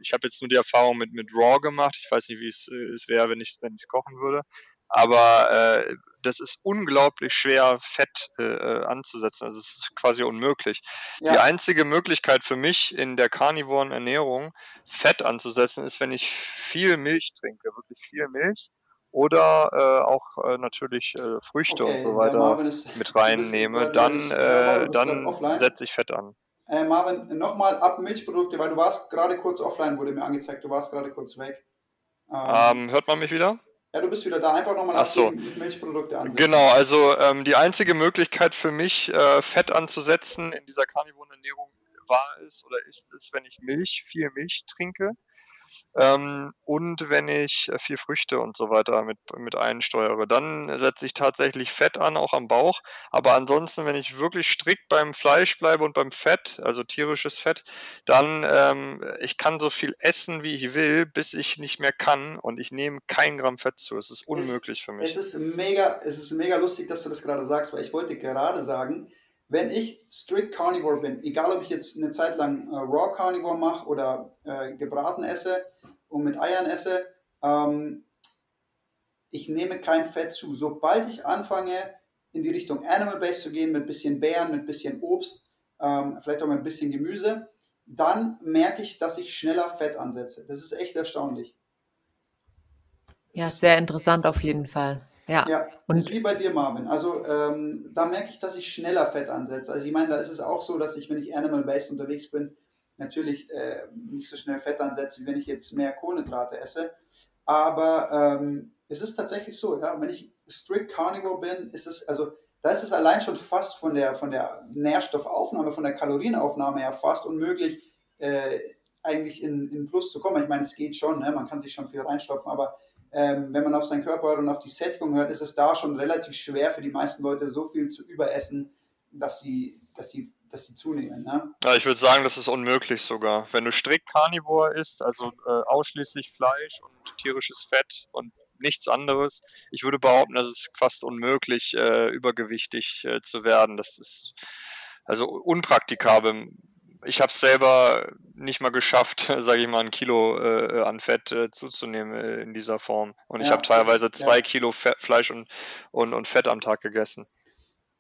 ich habe jetzt nur die Erfahrung mit, mit Raw gemacht. Ich weiß nicht, wie es, äh, es wäre, wenn ich es wenn kochen würde. Aber äh, das ist unglaublich schwer, Fett äh, äh, anzusetzen. Also es ist quasi unmöglich. Ja. Die einzige Möglichkeit für mich in der karnivoren Ernährung, Fett anzusetzen, ist, wenn ich viel Milch trinke, wirklich viel Milch. Oder äh, auch äh, natürlich äh, Früchte okay, und so weiter ist, mit [LAUGHS] reinnehme, dann, äh, dann setze ich Fett an. Äh, Marvin, nochmal ab Milchprodukte, weil du warst gerade kurz offline, wurde mir angezeigt, du warst gerade kurz weg. Ähm, ähm, hört man mich wieder? Ja, du bist wieder da. Einfach nochmal so. Milchprodukte ansehen. Genau, also ähm, die einzige Möglichkeit für mich, äh, Fett anzusetzen in dieser karnivoren Ernährung war es oder ist es, wenn ich Milch, viel Milch trinke. Ähm, und wenn ich äh, viel Früchte und so weiter mit, mit einsteuere, dann setze ich tatsächlich Fett an, auch am Bauch. Aber ansonsten, wenn ich wirklich strikt beim Fleisch bleibe und beim Fett, also tierisches Fett, dann ähm, ich kann so viel essen, wie ich will, bis ich nicht mehr kann und ich nehme kein Gramm Fett zu. Es ist unmöglich es, für mich. Es ist mega, es ist mega lustig, dass du das gerade sagst, weil ich wollte gerade sagen, wenn ich strict Carnivore bin, egal ob ich jetzt eine Zeit lang äh, Raw Carnivore mache oder äh, gebraten esse und mit Eiern esse, ähm, ich nehme kein Fett zu. Sobald ich anfange, in die Richtung Animal Base zu gehen, mit ein bisschen Beeren, mit ein bisschen Obst, ähm, vielleicht auch mit ein bisschen Gemüse, dann merke ich, dass ich schneller Fett ansetze. Das ist echt erstaunlich. Ja, sehr interessant auf jeden Fall. Ja. ja und ist wie bei dir, Marvin. Also ähm, da merke ich, dass ich schneller Fett ansetze. Also ich meine, da ist es auch so, dass ich, wenn ich animal-based unterwegs bin, natürlich äh, nicht so schnell Fett ansetze, wie wenn ich jetzt mehr Kohlenhydrate esse. Aber ähm, es ist tatsächlich so, ja, wenn ich strict carnivore bin, ist es, also da ist es allein schon fast von der, von der Nährstoffaufnahme, von der Kalorienaufnahme her fast unmöglich, äh, eigentlich in, in Plus zu kommen. Ich meine, es geht schon, ne? man kann sich schon viel reinstopfen, aber ähm, wenn man auf seinen Körper hört und auf die Sättigung hört, ist es da schon relativ schwer für die meisten Leute so viel zu überessen, dass sie, dass sie, dass sie zunehmen. Ne? Ja, ich würde sagen, das ist unmöglich sogar. Wenn du strikt Carnivore isst, also äh, ausschließlich Fleisch und tierisches Fett und nichts anderes, ich würde behaupten, das ist fast unmöglich, äh, übergewichtig äh, zu werden. Das ist also unpraktikabel ich habe es selber nicht mal geschafft, [LAUGHS] sage ich mal, ein Kilo äh, an Fett äh, zuzunehmen äh, in dieser Form. Und ja, ich habe teilweise ist, zwei ja. Kilo Fett, Fleisch und, und, und Fett am Tag gegessen.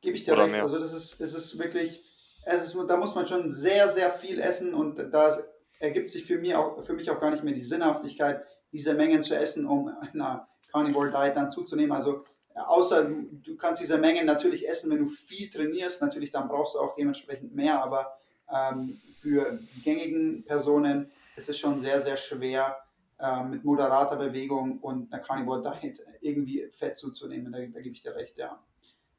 Gebe ich dir Oder recht. Mehr. Also das ist, das ist wirklich, es ist, da muss man schon sehr, sehr viel essen und da ergibt sich für mich, auch, für mich auch gar nicht mehr die Sinnhaftigkeit, diese Mengen zu essen, um [LAUGHS] einer Carnivore Diet dann zuzunehmen. Also außer du, du kannst diese Mengen natürlich essen, wenn du viel trainierst, natürlich dann brauchst du auch dementsprechend mehr, aber ähm, für die gängigen Personen ist es schon sehr, sehr schwer, äh, mit moderater Bewegung und einer Carnivore Diet irgendwie Fett zuzunehmen. Da, da gebe ich dir recht, ja.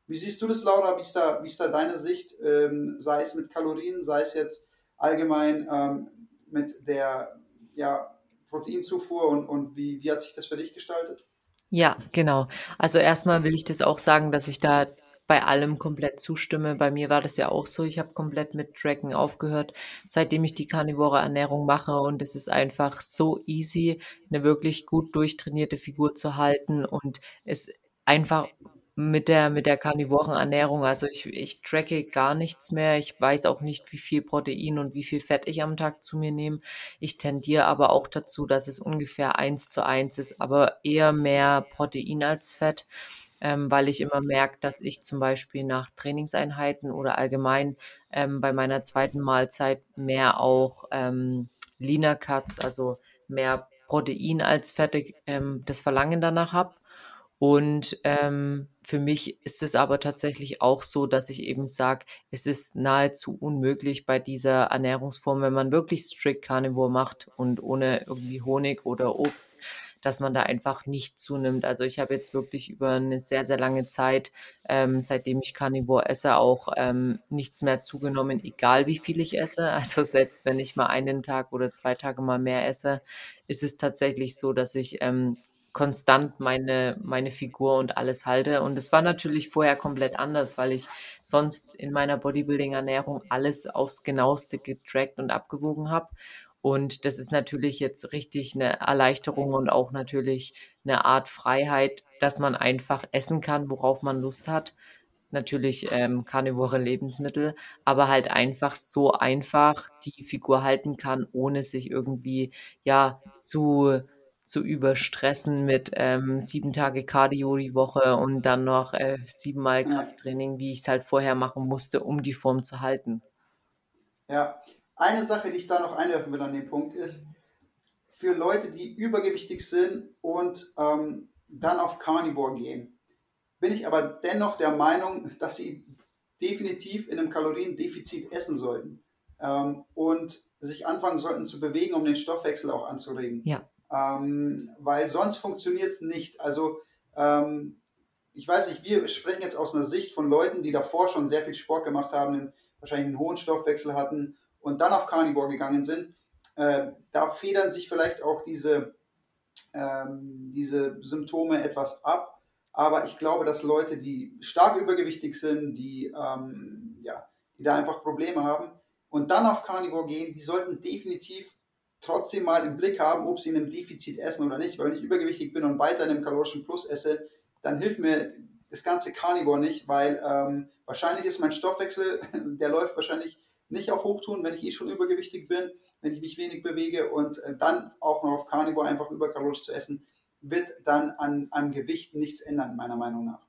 Wie siehst du das, Laura? Wie ist da, wie ist da deine Sicht? Ähm, sei es mit Kalorien, sei es jetzt allgemein ähm, mit der ja, Proteinzufuhr und, und wie, wie hat sich das für dich gestaltet? Ja, genau. Also erstmal will ich das auch sagen, dass ich da bei allem komplett zustimme. Bei mir war das ja auch so. Ich habe komplett mit Tracken aufgehört, seitdem ich die karnivore Ernährung mache. Und es ist einfach so easy, eine wirklich gut durchtrainierte Figur zu halten und es einfach mit der, mit der karnivoren Ernährung. Also ich, ich tracke gar nichts mehr. Ich weiß auch nicht, wie viel Protein und wie viel Fett ich am Tag zu mir nehme. Ich tendiere aber auch dazu, dass es ungefähr eins zu eins ist, aber eher mehr Protein als Fett ähm, weil ich immer merke, dass ich zum Beispiel nach Trainingseinheiten oder allgemein ähm, bei meiner zweiten Mahlzeit mehr auch ähm, Leaner Cuts, also mehr Protein als Fette, ähm, das Verlangen danach habe. Und ähm, für mich ist es aber tatsächlich auch so, dass ich eben sage, es ist nahezu unmöglich bei dieser Ernährungsform, wenn man wirklich strict Carnivore macht und ohne irgendwie Honig oder Obst, dass man da einfach nicht zunimmt. Also ich habe jetzt wirklich über eine sehr, sehr lange Zeit, ähm, seitdem ich Carnivore esse, auch ähm, nichts mehr zugenommen, egal wie viel ich esse. [LAUGHS] Also selbst wenn ich mal einen Tag oder zwei Tage mal mehr esse, ist es tatsächlich so, dass ich ähm, konstant meine, meine Figur und alles halte. Und es war natürlich vorher komplett anders, weil ich sonst in meiner Bodybuilding-Ernährung alles aufs genaueste getrackt und abgewogen habe. Und das ist natürlich jetzt richtig eine Erleichterung und auch natürlich eine Art Freiheit, dass man einfach essen kann, worauf man Lust hat. Natürlich ähm, karnivore Lebensmittel, aber halt einfach so einfach die Figur halten kann, ohne sich irgendwie ja zu zu überstressen mit ähm, sieben Tage Cardio die Woche und dann noch äh, siebenmal Krafttraining, wie ich es halt vorher machen musste, um die Form zu halten. Ja, eine Sache, die ich da noch einwerfen will an dem Punkt ist, für Leute, die übergewichtig sind und ähm, dann auf Carnivore gehen, bin ich aber dennoch der Meinung, dass sie definitiv in einem Kaloriendefizit essen sollten ähm, und sich anfangen sollten zu bewegen, um den Stoffwechsel auch anzuregen. Ja. Ähm, weil sonst funktioniert es nicht. Also ähm, ich weiß nicht, wir sprechen jetzt aus einer Sicht von Leuten, die davor schon sehr viel Sport gemacht haben, wahrscheinlich einen hohen Stoffwechsel hatten und dann auf Carnivore gegangen sind. Äh, da federn sich vielleicht auch diese, ähm, diese Symptome etwas ab. Aber ich glaube, dass Leute, die stark übergewichtig sind, die, ähm, ja, die da einfach Probleme haben und dann auf Carnivore gehen, die sollten definitiv trotzdem mal im Blick haben, ob sie in einem Defizit essen oder nicht. Weil wenn ich übergewichtig bin und weiter in einem kalorischen Plus esse, dann hilft mir das ganze Carnivore nicht, weil ähm, wahrscheinlich ist mein Stoffwechsel, [LAUGHS] der läuft wahrscheinlich nicht auf Hochtun, wenn ich eh schon übergewichtig bin, wenn ich mich wenig bewege und äh, dann auch noch auf Carnivore einfach überkalorisch zu essen, wird dann an, an Gewicht nichts ändern, meiner Meinung nach.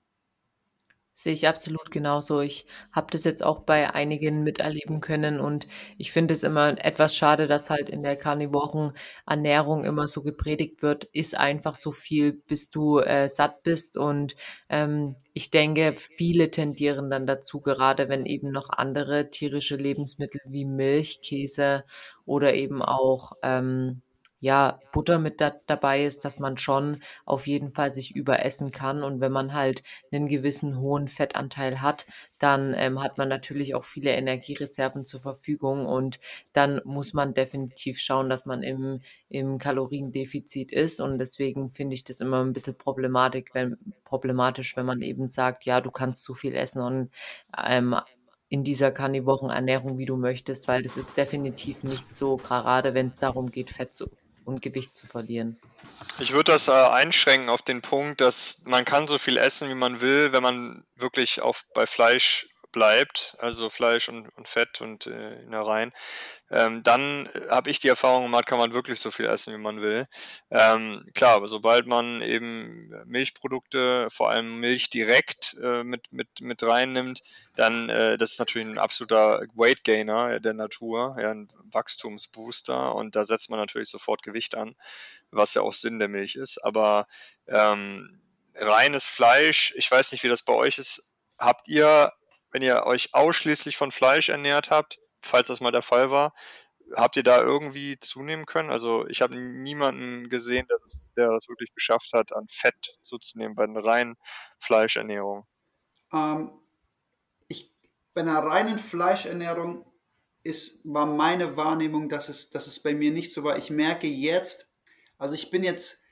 Sehe ich absolut genauso. Ich habe das jetzt auch bei einigen miterleben können und ich finde es immer etwas schade, dass halt in der karnivoren Ernährung immer so gepredigt wird, iss einfach so viel, bis du äh, satt bist und ähm, ich denke, viele tendieren dann dazu, gerade wenn eben noch andere tierische Lebensmittel wie Milch, Käse oder eben auch ähm, ja, Butter mit da dabei ist, dass man schon auf jeden Fall sich überessen kann. Und wenn man halt einen gewissen hohen Fettanteil hat, dann ähm, hat man natürlich auch viele Energiereserven zur Verfügung und dann muss man definitiv schauen, dass man im, im Kaloriendefizit ist. Und deswegen finde ich das immer ein bisschen problematisch, wenn, problematisch, wenn man eben sagt, ja, du kannst zu viel essen und ähm, in dieser karnivoren Ernährung, wie du möchtest, weil das ist definitiv nicht so, gerade wenn es darum geht, Fett zu und Gewicht zu verlieren. Ich würde das äh, einschränken auf den Punkt, dass man kann so viel essen, wie man will, wenn man wirklich auf, bei Fleisch bleibt, also Fleisch und, und Fett und äh, Innereien, ähm, dann äh, habe ich die Erfahrung gemacht, kann man wirklich so viel essen, wie man will. Ähm, klar, aber sobald man eben Milchprodukte, vor allem Milch direkt äh, mit, mit, mit reinnimmt, dann äh, das ist natürlich ein absoluter Weight Gainer der Natur, ja, ein Wachstumsbooster und da setzt man natürlich sofort Gewicht an, was ja auch Sinn der Milch ist. Aber ähm, reines Fleisch, ich weiß nicht, wie das bei euch ist. Habt ihr wenn ihr euch ausschließlich von Fleisch ernährt habt, falls das mal der Fall war, habt ihr da irgendwie zunehmen können? Also ich habe niemanden gesehen, der das, der das wirklich geschafft hat, an Fett zuzunehmen bei einer reinen Fleischernährung. Ähm, ich, bei einer reinen Fleischernährung ist, war meine Wahrnehmung, dass es, dass es bei mir nicht so war. Ich merke jetzt, also ich bin jetzt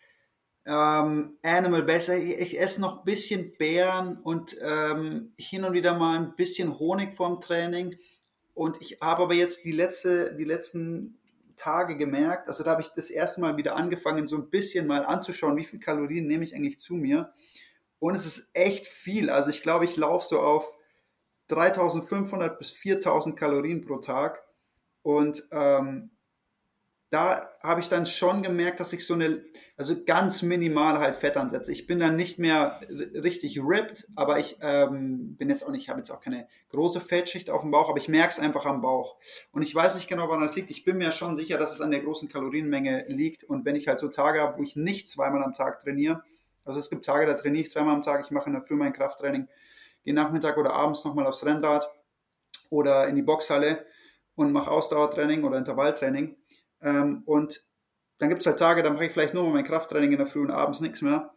ähm, Animal Base. Ich, ich esse noch ein bisschen Beeren und ähm, hin und wieder mal ein bisschen Honig vorm Training. Und ich habe aber jetzt die, letzte, die letzten Tage gemerkt, also da habe ich das erste Mal wieder angefangen, so ein bisschen mal anzuschauen, wie viel Kalorien nehme ich eigentlich zu mir. Und es ist echt viel. Also ich glaube, ich laufe so auf 3500 bis 4000 Kalorien pro Tag. Und ähm, da habe ich dann schon gemerkt, dass ich so eine, also ganz minimal halt Fett ansetze. Ich bin dann nicht mehr richtig ripped, aber ich ähm, bin jetzt auch nicht, ich habe jetzt auch keine große Fettschicht auf dem Bauch, aber ich merke es einfach am Bauch. Und ich weiß nicht genau, woran das liegt. Ich bin mir schon sicher, dass es an der großen Kalorienmenge liegt. Und wenn ich halt so Tage habe, wo ich nicht zweimal am Tag trainiere, also es gibt Tage, da trainiere ich zweimal am Tag, ich mache in der Früh mein Krafttraining, gehe Nachmittag oder abends nochmal aufs Rennrad oder in die Boxhalle und mache Ausdauertraining oder Intervalltraining ähm, und dann gibt es halt Tage, da mache ich vielleicht nur mal mein Krafttraining in der Früh und abends nichts mehr.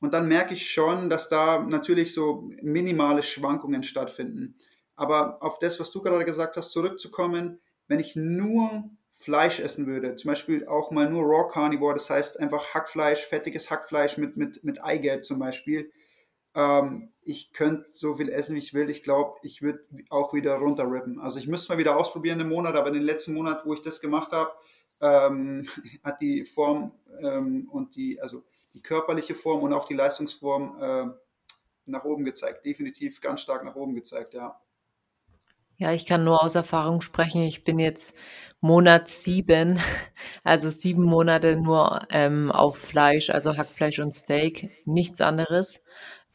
Und dann merke ich schon, dass da natürlich so minimale Schwankungen stattfinden. Aber auf das, was du gerade gesagt hast, zurückzukommen, wenn ich nur Fleisch essen würde, zum Beispiel auch mal nur Raw Carnivore, das heißt einfach Hackfleisch, fettiges Hackfleisch mit, mit, mit Eigelb zum Beispiel, ähm, ich könnte so viel essen, wie ich will. Ich glaube, ich würde auch wieder runterrippen. Also ich müsste mal wieder ausprobieren im Monat, aber in den letzten Monat, wo ich das gemacht habe, ähm, [LAUGHS] hat die Form ähm, und die, also die körperliche Form und auch die Leistungsform äh, nach oben gezeigt. Definitiv ganz stark nach oben gezeigt, ja. Ja, ich kann nur aus Erfahrung sprechen. Ich bin jetzt Monat sieben, [LAUGHS] also sieben Monate nur ähm, auf Fleisch, also Hackfleisch und Steak, nichts anderes.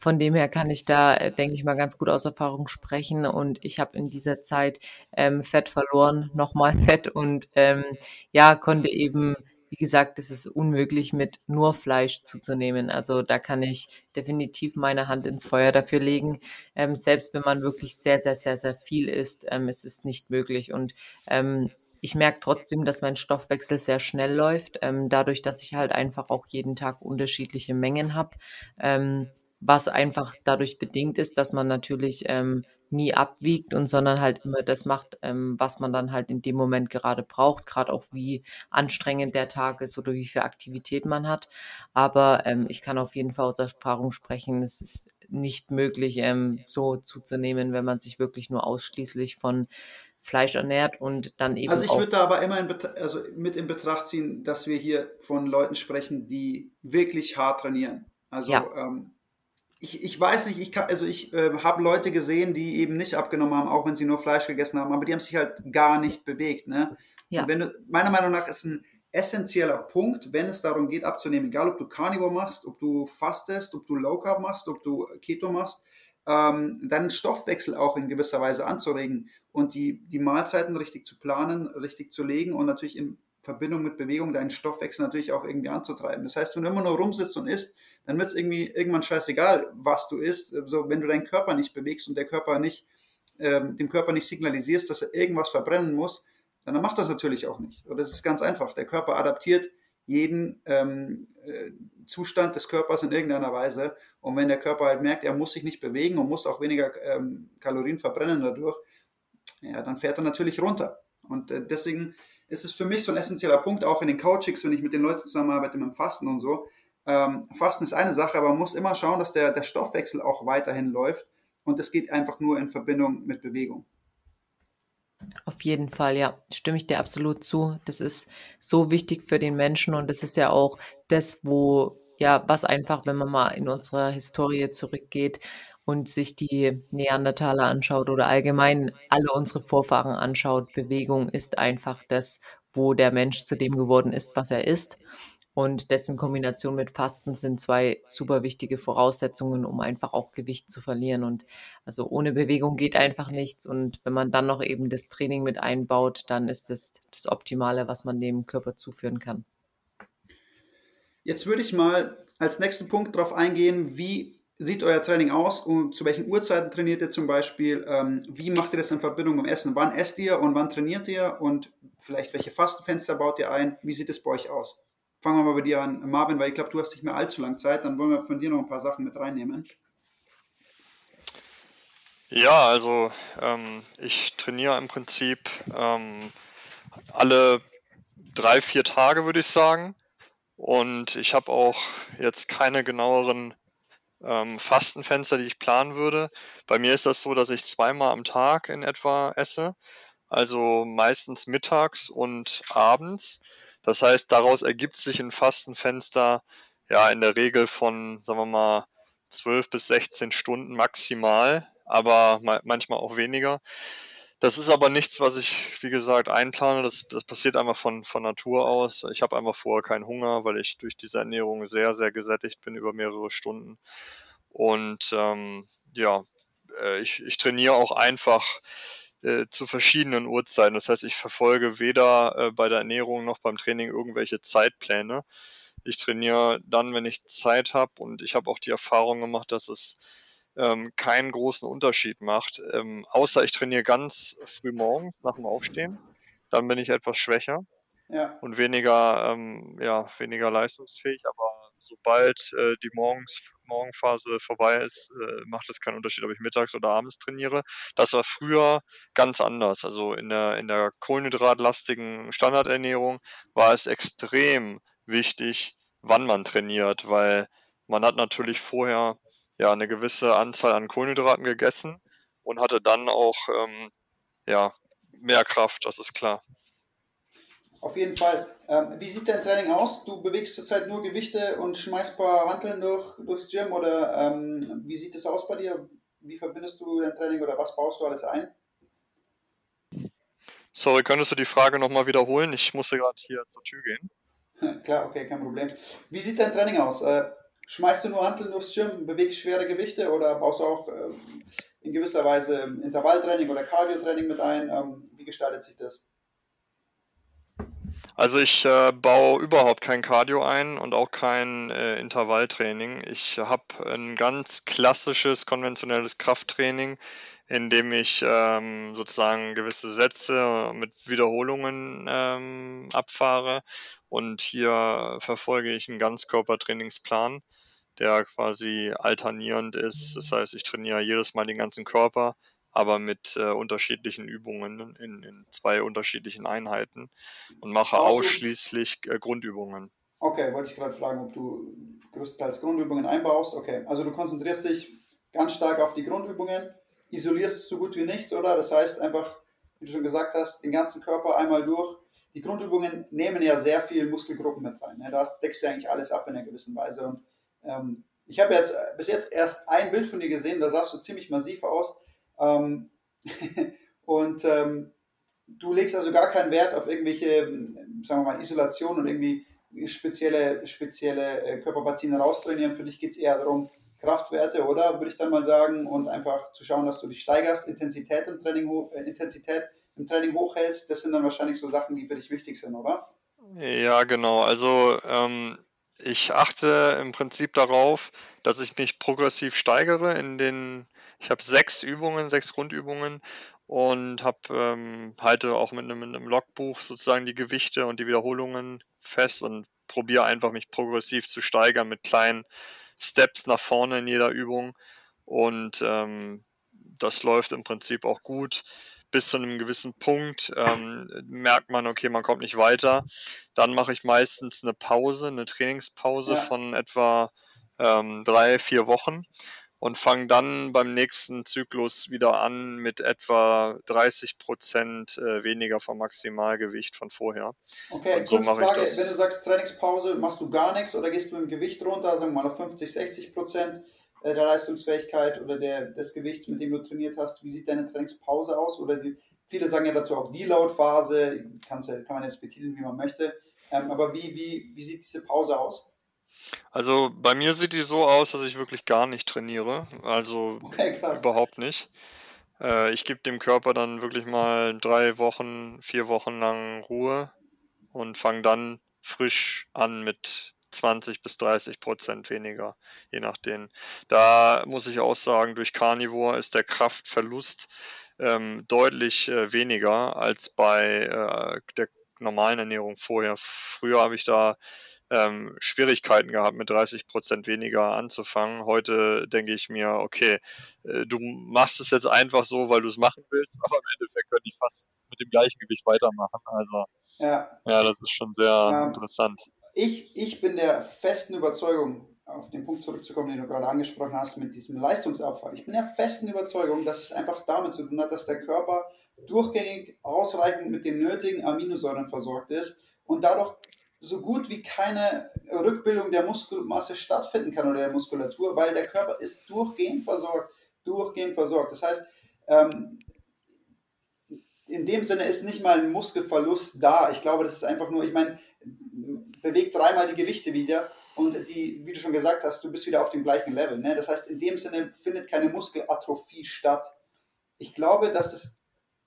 Von dem her kann ich da, äh, denke ich mal, ganz gut aus Erfahrung sprechen. Und ich habe in dieser Zeit ähm, Fett verloren, nochmal [LAUGHS] Fett und ähm, ja, konnte eben, wie gesagt, es ist unmöglich, mit nur Fleisch zuzunehmen. Also da kann ich definitiv meine Hand ins Feuer dafür legen. Ähm, selbst wenn man wirklich sehr, sehr, sehr, sehr viel isst, ähm, ist es nicht möglich. Und ähm, ich merke trotzdem, dass mein Stoffwechsel sehr schnell läuft, ähm, dadurch, dass ich halt einfach auch jeden Tag unterschiedliche Mengen habe. Ähm, was einfach dadurch bedingt ist, dass man natürlich ähm, nie abwiegt und sondern halt immer das macht, ähm, was man dann halt in dem Moment gerade braucht, gerade auch wie anstrengend der Tag ist oder wie viel Aktivität man hat. Aber ähm, ich kann auf jeden Fall aus Erfahrung sprechen, es ist nicht möglich, ähm, so zuzunehmen, wenn man sich wirklich nur ausschließlich von Fleisch ernährt und dann eben. Also ich würde da aber immer in also mit in Betracht ziehen, dass wir hier von Leuten sprechen, die wirklich hart trainieren. Also ja. ähm, ich, ich weiß nicht, ich kann, also ich äh, habe Leute gesehen, die eben nicht abgenommen haben, auch wenn sie nur Fleisch gegessen haben, aber die haben sich halt gar nicht bewegt. Ne? Ja. Wenn du, meiner Meinung nach ist ein essentieller Punkt, wenn es darum geht, abzunehmen, egal ob du Carnivore machst, ob du fastest, ob du Low Carb machst, ob du Keto machst, ähm, deinen Stoffwechsel auch in gewisser Weise anzuregen und die, die Mahlzeiten richtig zu planen, richtig zu legen und natürlich in Verbindung mit Bewegung deinen Stoffwechsel natürlich auch irgendwie anzutreiben. Das heißt, wenn du immer nur rumsitzt und isst, dann wird es irgendwie irgendwann scheißegal, was du isst. Also wenn du deinen Körper nicht bewegst und der Körper nicht, ähm, dem Körper nicht signalisierst, dass er irgendwas verbrennen muss, dann macht das natürlich auch nicht. Und das ist ganz einfach. Der Körper adaptiert jeden ähm, äh, Zustand des Körpers in irgendeiner Weise. Und wenn der Körper halt merkt, er muss sich nicht bewegen und muss auch weniger ähm, Kalorien verbrennen dadurch, ja, dann fährt er natürlich runter. Und äh, deswegen ist es für mich so ein essentieller Punkt, auch in den Coachings, wenn ich mit den Leuten zusammenarbeite, mit dem Fasten und so. Ähm, Fasten ist eine Sache, aber man muss immer schauen, dass der, der Stoffwechsel auch weiterhin läuft. Und das geht einfach nur in Verbindung mit Bewegung. Auf jeden Fall, ja, stimme ich dir absolut zu. Das ist so wichtig für den Menschen und das ist ja auch das, wo, ja, was einfach, wenn man mal in unserer Historie zurückgeht und sich die Neandertaler anschaut oder allgemein alle unsere Vorfahren anschaut, Bewegung ist einfach das, wo der Mensch zu dem geworden ist, was er ist. Und dessen Kombination mit Fasten sind zwei super wichtige Voraussetzungen, um einfach auch Gewicht zu verlieren. Und also ohne Bewegung geht einfach nichts. Und wenn man dann noch eben das Training mit einbaut, dann ist das das Optimale, was man dem Körper zuführen kann. Jetzt würde ich mal als nächsten Punkt darauf eingehen, wie sieht euer Training aus und zu welchen Uhrzeiten trainiert ihr zum Beispiel? Ähm, wie macht ihr das in Verbindung mit dem Essen? Wann esst ihr und wann trainiert ihr? Und vielleicht welche Fastenfenster baut ihr ein? Wie sieht es bei euch aus? Fangen wir mal bei dir an, Marvin, weil ich glaube, du hast nicht mehr allzu lange Zeit. Dann wollen wir von dir noch ein paar Sachen mit reinnehmen. Ja, also ähm, ich trainiere im Prinzip ähm, alle drei, vier Tage, würde ich sagen. Und ich habe auch jetzt keine genaueren ähm, Fastenfenster, die ich planen würde. Bei mir ist das so, dass ich zweimal am Tag in etwa esse. Also meistens mittags und abends. Das heißt, daraus ergibt sich ein Fastenfenster ja in der Regel von, sagen wir mal, 12 bis 16 Stunden maximal, aber manchmal auch weniger. Das ist aber nichts, was ich, wie gesagt, einplane. Das, das passiert einfach von, von Natur aus. Ich habe einfach vorher keinen Hunger, weil ich durch diese Ernährung sehr, sehr gesättigt bin über mehrere Stunden. Und ähm, ja, äh, ich, ich trainiere auch einfach äh, zu verschiedenen Uhrzeiten. Das heißt, ich verfolge weder äh, bei der Ernährung noch beim Training irgendwelche Zeitpläne. Ich trainiere dann, wenn ich Zeit habe und ich habe auch die Erfahrung gemacht, dass es ähm, keinen großen Unterschied macht. Ähm, außer ich trainiere ganz früh morgens nach dem Aufstehen. Dann bin ich etwas schwächer ja. und weniger, ähm, ja, weniger leistungsfähig. Aber sobald äh, die Morgens Morgenphase vorbei ist, äh, macht es keinen Unterschied, ob ich mittags oder abends trainiere. Das war früher ganz anders. Also in der, in der kohlenhydratlastigen Standardernährung war es extrem wichtig, wann man trainiert, weil man hat natürlich vorher ja eine gewisse Anzahl an Kohlenhydraten gegessen und hatte dann auch ähm, ja, mehr Kraft, das ist klar. Auf jeden Fall. Ähm, wie sieht dein Training aus? Du bewegst zurzeit nur Gewichte und schmeißt ein paar Hanteln durch, durchs Gym oder ähm, wie sieht es aus bei dir? Wie verbindest du dein Training oder was baust du alles ein? Sorry, könntest du die Frage nochmal wiederholen? Ich musste gerade hier zur Tür gehen. [LAUGHS] Klar, okay, kein Problem. Wie sieht dein Training aus? Äh, schmeißt du nur Hanteln durchs Gym, bewegst schwere Gewichte oder baust du auch äh, in gewisser Weise Intervalltraining oder Cardio-Training mit ein? Ähm, wie gestaltet sich das? Also ich äh, baue überhaupt kein Cardio ein und auch kein äh, Intervalltraining. Ich habe ein ganz klassisches, konventionelles Krafttraining, in dem ich ähm, sozusagen gewisse Sätze mit Wiederholungen ähm, abfahre. Und hier verfolge ich einen Ganzkörpertrainingsplan, der quasi alternierend ist. Das heißt, ich trainiere jedes Mal den ganzen Körper aber mit äh, unterschiedlichen Übungen in, in, zwei unterschiedlichen Einheiten und mache ausschließlich äh, Grundübungen. Okay, wollte ich gerade fragen, ob du größtenteils Grundübungen einbaust. Okay, also du konzentrierst dich ganz stark auf die Grundübungen, isolierst so gut wie nichts, oder? Das heißt einfach, wie du schon gesagt hast, den ganzen Körper einmal durch. Die Grundübungen nehmen ja sehr viel Muskelgruppen mit rein. Ne? Da deckst du eigentlich alles ab in einer gewissen Weise. Und ähm, ich habe jetzt bis jetzt erst ein Bild von dir gesehen, da sahst du ziemlich massiv aus. Ähm, [LAUGHS] und ähm, du legst also gar keinen Wert auf irgendwelche, sagen wir mal, Isolation und irgendwie spezielle, spezielle äh, Körperpartien raustrainieren. Für dich geht es eher darum, Kraftwerte, oder? Würde ich dann mal sagen. Und einfach zu schauen, dass du dich steigerst, Intensität im Training, äh, Intensität im Training hochhältst. Das sind dann wahrscheinlich so Sachen, die für dich wichtig sind, oder? Ja, genau. Also ähm, ich achte im Prinzip darauf, dass ich mich progressiv steigere in den, ich habe sechs Übungen, sechs Grundübungen und habe ähm, halte auch mit einem, mit einem Logbuch sozusagen die Gewichte und die Wiederholungen fest und probiere einfach mich progressiv zu steigern mit kleinen Steps nach vorne in jeder Übung. Und ähm, das läuft im Prinzip auch gut. Bis zu einem gewissen Punkt ähm, merkt man, okay, man kommt nicht weiter. Dann mache ich meistens eine Pause, eine Trainingspause ja. von etwa ähm, drei, vier Wochen und fange dann beim nächsten Zyklus wieder an mit etwa 30 Prozent äh, weniger vom Maximalgewicht von vorher. Okay, und so kurze Frage, wenn du sagst Trainingspause, machst du gar nichts oder gehst du mit dem Gewicht runter, sagen wir mal auf 50, 60 Prozent der Leistungsfähigkeit oder der, des Gewichts, mit dem du trainiert hast? Wie sieht deine Trainingspause aus? Oder die, viele sagen ja dazu auch Deload-Phase, kann man jetzt betiteln, wie man möchte. Ähm, aber wie, wie, wie sieht diese Pause aus? Also bei mir sieht die so aus, dass ich wirklich gar nicht trainiere. Also okay, überhaupt nicht. Äh, ich gebe dem Körper dann wirklich mal drei Wochen, vier Wochen lang Ruhe und fange dann frisch an mit 20 bis 30 Prozent weniger, je nachdem. Da muss ich auch sagen, durch Carnivore ist der Kraftverlust ähm, deutlich äh, weniger als bei äh, der normalen Ernährung vorher. Früher habe ich da ähm, Schwierigkeiten gehabt, mit 30 Prozent weniger anzufangen. Heute denke ich mir, okay, äh, du machst es jetzt einfach so, weil du es machen willst, aber im Endeffekt könnte ich fast mit dem gleichen Gewicht weitermachen. Also, ja, ja das ist schon sehr ja. interessant. Ich, ich bin der festen Überzeugung, auf den Punkt zurückzukommen, den du gerade angesprochen hast, mit diesem Leistungsabfall. Ich bin der festen Überzeugung, dass es einfach damit zu tun hat, dass der Körper durchgängig ausreichend mit den nötigen Aminosäuren versorgt ist und dadurch so gut wie keine Rückbildung der Muskelmasse stattfinden kann oder der Muskulatur, weil der Körper ist durchgehend versorgt, durchgehend versorgt. Das heißt, ähm, in dem Sinne ist nicht mal ein Muskelverlust da. Ich glaube, das ist einfach nur, ich meine, bewegt dreimal die Gewichte wieder und die, wie du schon gesagt hast, du bist wieder auf dem gleichen Level. Ne? Das heißt, in dem Sinne findet keine Muskelatrophie statt. Ich glaube, dass es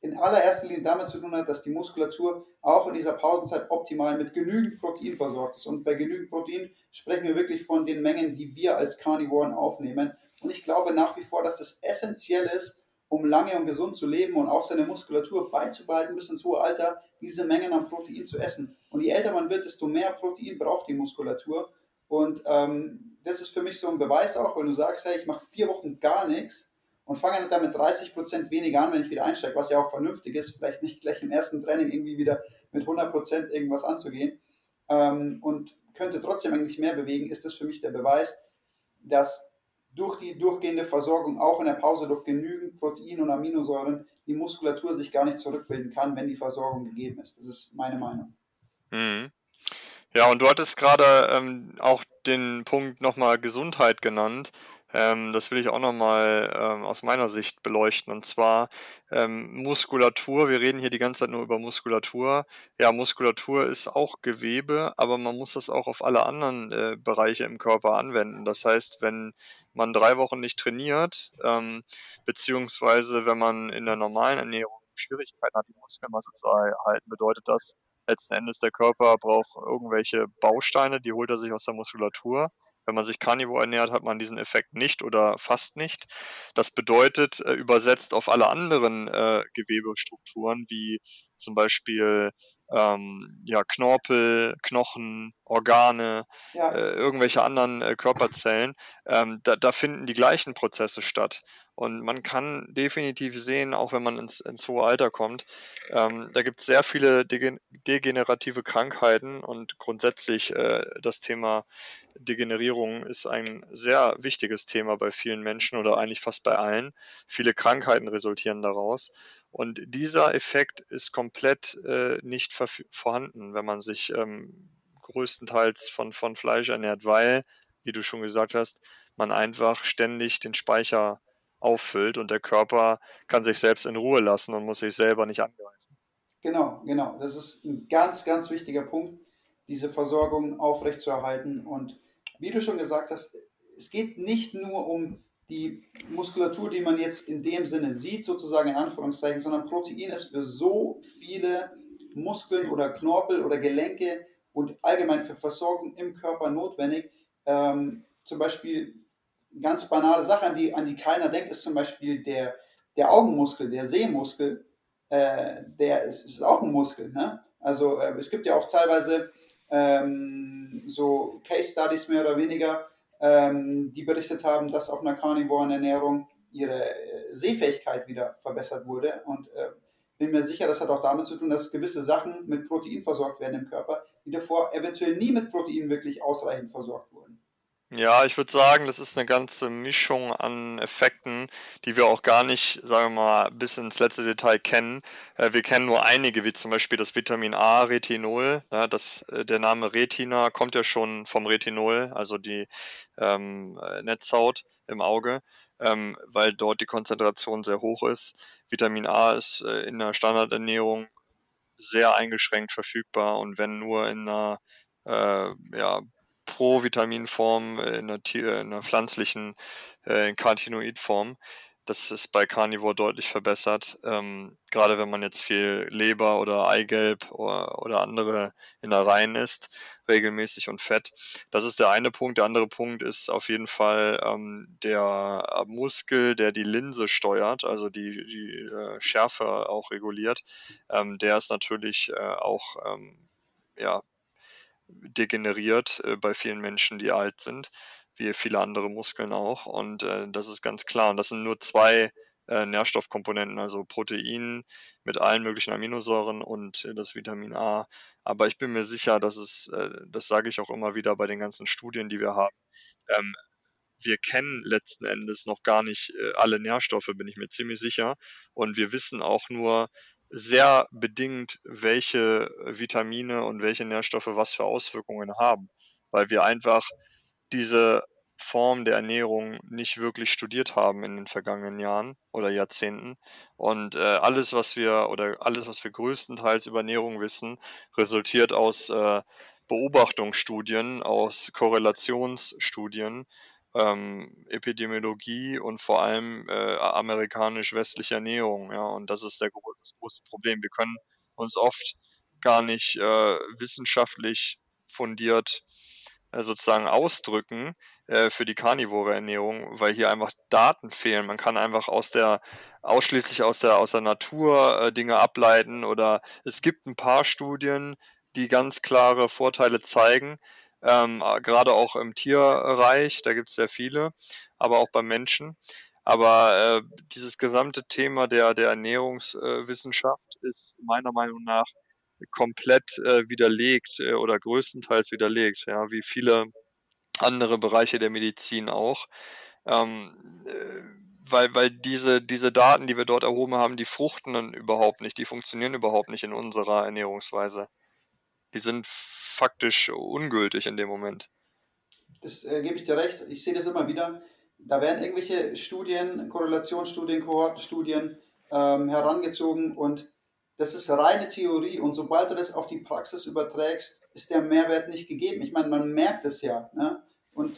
in allererster Linie damit zu tun hat, dass die Muskulatur auch in dieser Pausenzeit optimal mit genügend Protein versorgt ist. Und bei genügend Protein sprechen wir wirklich von den Mengen, die wir als Carnivoren aufnehmen. Und ich glaube nach wie vor, dass das essentiell ist, um lange und gesund zu leben und auch seine Muskulatur beizubehalten bis ins hohe Alter, diese Mengen an Protein zu essen. Und je älter man wird, desto mehr Protein braucht die Muskulatur. Und ähm, das ist für mich so ein Beweis auch, wenn du sagst, hey, ich mache vier Wochen gar nichts, und fange dann mit 30 Prozent weniger an, wenn ich wieder einsteige, was ja auch vernünftig ist, vielleicht nicht gleich im ersten Training irgendwie wieder mit 100 Prozent irgendwas anzugehen ähm, und könnte trotzdem eigentlich mehr bewegen, ist das für mich der Beweis, dass durch die durchgehende Versorgung auch in der Pause durch genügend Protein und Aminosäuren die Muskulatur sich gar nicht zurückbilden kann, wenn die Versorgung gegeben ist. Das ist meine Meinung. Mhm. Ja, und du hattest gerade ähm, auch den Punkt nochmal Gesundheit genannt. Ähm, das will ich auch nochmal ähm, aus meiner Sicht beleuchten. Und zwar ähm, Muskulatur. Wir reden hier die ganze Zeit nur über Muskulatur. Ja, Muskulatur ist auch Gewebe, aber man muss das auch auf alle anderen äh, Bereiche im Körper anwenden. Das heißt, wenn man drei Wochen nicht trainiert, ähm, beziehungsweise wenn man in der normalen Ernährung Schwierigkeiten hat, die Muskelmasse zu erhalten, bedeutet das, letzten Endes der Körper braucht irgendwelche Bausteine, die holt er sich aus der Muskulatur. Wenn man sich Carnivore ernährt, hat man diesen Effekt nicht oder fast nicht. Das bedeutet, äh, übersetzt auf alle anderen äh, Gewebestrukturen, wie zum Beispiel ähm, ja, Knorpel, Knochen, Organe, ja. äh, irgendwelche anderen äh, Körperzellen, ähm, da, da finden die gleichen Prozesse statt. Und man kann definitiv sehen, auch wenn man ins, ins hohe Alter kommt, ähm, da gibt es sehr viele degenerative Krankheiten und grundsätzlich äh, das Thema Degenerierung ist ein sehr wichtiges Thema bei vielen Menschen oder eigentlich fast bei allen. Viele Krankheiten resultieren daraus. Und dieser Effekt ist komplett äh, nicht vorhanden, wenn man sich ähm, größtenteils von, von Fleisch ernährt, weil, wie du schon gesagt hast, man einfach ständig den Speicher auffüllt und der Körper kann sich selbst in Ruhe lassen und muss sich selber nicht angreifen. Genau, genau. Das ist ein ganz, ganz wichtiger Punkt, diese Versorgung aufrechtzuerhalten. Und wie du schon gesagt hast, es geht nicht nur um die Muskulatur, die man jetzt in dem Sinne sieht, sozusagen in Anführungszeichen, sondern Protein ist für so viele Muskeln oder Knorpel oder Gelenke und allgemein für Versorgung im Körper notwendig. Ähm, zum Beispiel ganz banale Sache, an die, an die keiner denkt, ist zum Beispiel der, der Augenmuskel, der Sehmuskel, äh, der ist, ist, auch ein Muskel. Ne? Also äh, es gibt ja auch teilweise ähm, so Case Studies mehr oder weniger, ähm, die berichtet haben, dass auf einer carnivoren Ernährung ihre äh, Sehfähigkeit wieder verbessert wurde. Und äh, bin mir sicher, das hat auch damit zu tun, dass gewisse Sachen mit Protein versorgt werden im Körper, die davor eventuell nie mit Protein wirklich ausreichend versorgt wurden. Ja, ich würde sagen, das ist eine ganze Mischung an Effekten, die wir auch gar nicht, sagen wir mal, bis ins letzte Detail kennen. Äh, wir kennen nur einige, wie zum Beispiel das Vitamin A, Retinol. Ja, das, äh, der Name Retina kommt ja schon vom Retinol, also die ähm, äh, Netzhaut im Auge, ähm, weil dort die Konzentration sehr hoch ist. Vitamin A ist in der Standardernährung sehr eingeschränkt verfügbar und wenn nur in einer äh, ja, Provitaminform, äh, in einer, Tier, in einer pflanzlichen äh, Carotinoidform. Das ist bei Carnivore deutlich verbessert. Ähm, gerade wenn man jetzt viel Leber oder Eigelb oder, oder andere Innereien isst, regelmäßig und Fett. Das ist der eine Punkt. Der andere Punkt ist auf jeden Fall ähm, der Muskel, der die Linse steuert, also die, die äh, Schärfe auch reguliert. Ähm, der ist natürlich äh, auch ähm, ja, degeneriert äh, bei vielen Menschen, die alt sind, wie viele andere Muskeln auch. Und äh, das ist ganz klar. Und das sind nur zwei äh, Nährstoffkomponenten, also Protein mit allen möglichen Aminosäuren und das Vitamin A. Aber ich bin mir sicher, dass es, äh, das sage ich auch immer wieder bei den ganzen Studien, die wir haben, ähm, wir kennen letzten Endes noch gar nicht äh, alle Nährstoffe, bin ich mir ziemlich sicher. Und wir wissen auch nur, sehr bedingt, welche Vitamine und welche Nährstoffe was für Auswirkungen haben, weil wir einfach diese Form der Ernährung nicht wirklich studiert haben in den vergangenen Jahren oder Jahrzehnten. Und äh, alles, was wir oder alles, was wir größtenteils über Ernährung wissen, resultiert aus äh, Beobachtungsstudien, aus Korrelationsstudien ähm, Epidemiologie und vor allem äh, amerikanisch-westliche Ernährung. Ja, und das ist der, das große Problem. Wir können uns oft gar nicht äh, wissenschaftlich fundiert äh, sozusagen ausdrücken äh, für die karnivore Ernährung, weil hier einfach Daten fehlen. Man kann einfach aus der ausschließlich aus der aus der Natur äh, Dinge ableiten oder es gibt ein paar Studien, die ganz klare Vorteile zeigen, ähm, gerade auch im Tierreich, da gibt es sehr viele, aber auch beim Menschen. Aber äh, dieses gesamte Thema der, der Ernährungswissenschaft äh, ist meiner Meinung nach komplett äh, widerlegt äh, oder größtenteils widerlegt, ja, wie viele andere Bereiche der Medizin auch. Ähm, äh, weil, weil diese, diese Daten, die wir dort erhoben haben, die fruchten dann überhaupt nicht, die funktionieren überhaupt nicht in unserer Ernährungsweise. Die sind faktisch ungültig in dem Moment. Das äh, gebe ich dir recht. Ich sehe das immer wieder. Da werden irgendwelche Studien, Korrelationsstudien, Kohortenstudien ähm, herangezogen und das ist reine Theorie und sobald du das auf die Praxis überträgst, ist der Mehrwert nicht gegeben. Ich meine, man merkt es ja. Ne? Und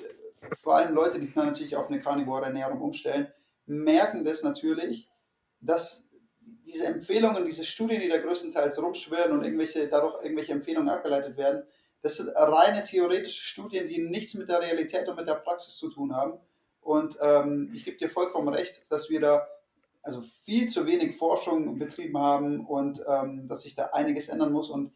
vor allem Leute, die natürlich auf eine karnivore Ernährung umstellen, merken das natürlich, dass diese Empfehlungen, diese Studien, die da größtenteils rumschwirren und irgendwelche, dadurch irgendwelche Empfehlungen abgeleitet werden, das sind reine theoretische Studien, die nichts mit der Realität und mit der Praxis zu tun haben. Und ähm, ich gebe dir vollkommen recht, dass wir da also viel zu wenig Forschung betrieben haben und ähm, dass sich da einiges ändern muss. Und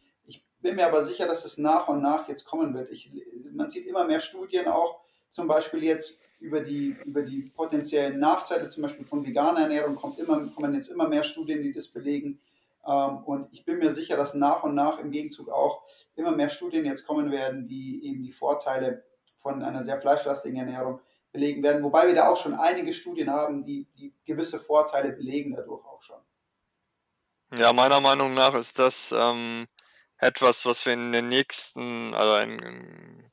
bin mir aber sicher, dass es nach und nach jetzt kommen wird. Ich, man sieht immer mehr Studien auch, zum Beispiel jetzt über die, über die potenziellen Nachteile, zum Beispiel von veganer Ernährung, kommt immer, kommen jetzt immer mehr Studien, die das belegen. Ähm, und ich bin mir sicher, dass nach und nach im Gegenzug auch immer mehr Studien jetzt kommen werden, die eben die Vorteile von einer sehr fleischlastigen Ernährung belegen werden. Wobei wir da auch schon einige Studien haben, die, die gewisse Vorteile belegen dadurch auch schon. Ja, meiner Meinung nach ist das ähm, etwas, was wir in der nächsten, also in, in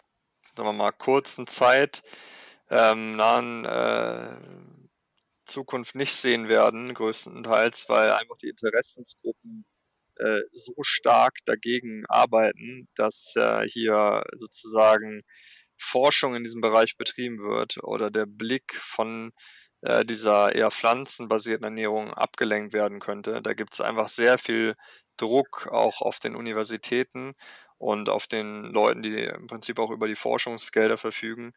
sagen wir mal, kurzen Zeit, ähm, nahen äh, Zukunft nicht sehen werden, größtenteils, weil einfach die Interessensgruppen äh, so stark dagegen arbeiten, dass äh, hier sozusagen Forschung in diesem Bereich betrieben wird oder der Blick von äh, dieser eher pflanzenbasierten Ernährung abgelenkt werden könnte. Da gibt es einfach sehr viel Druck auch auf den Universitäten und auf den Leuten, die im Prinzip auch über die Forschungsgelder verfügen,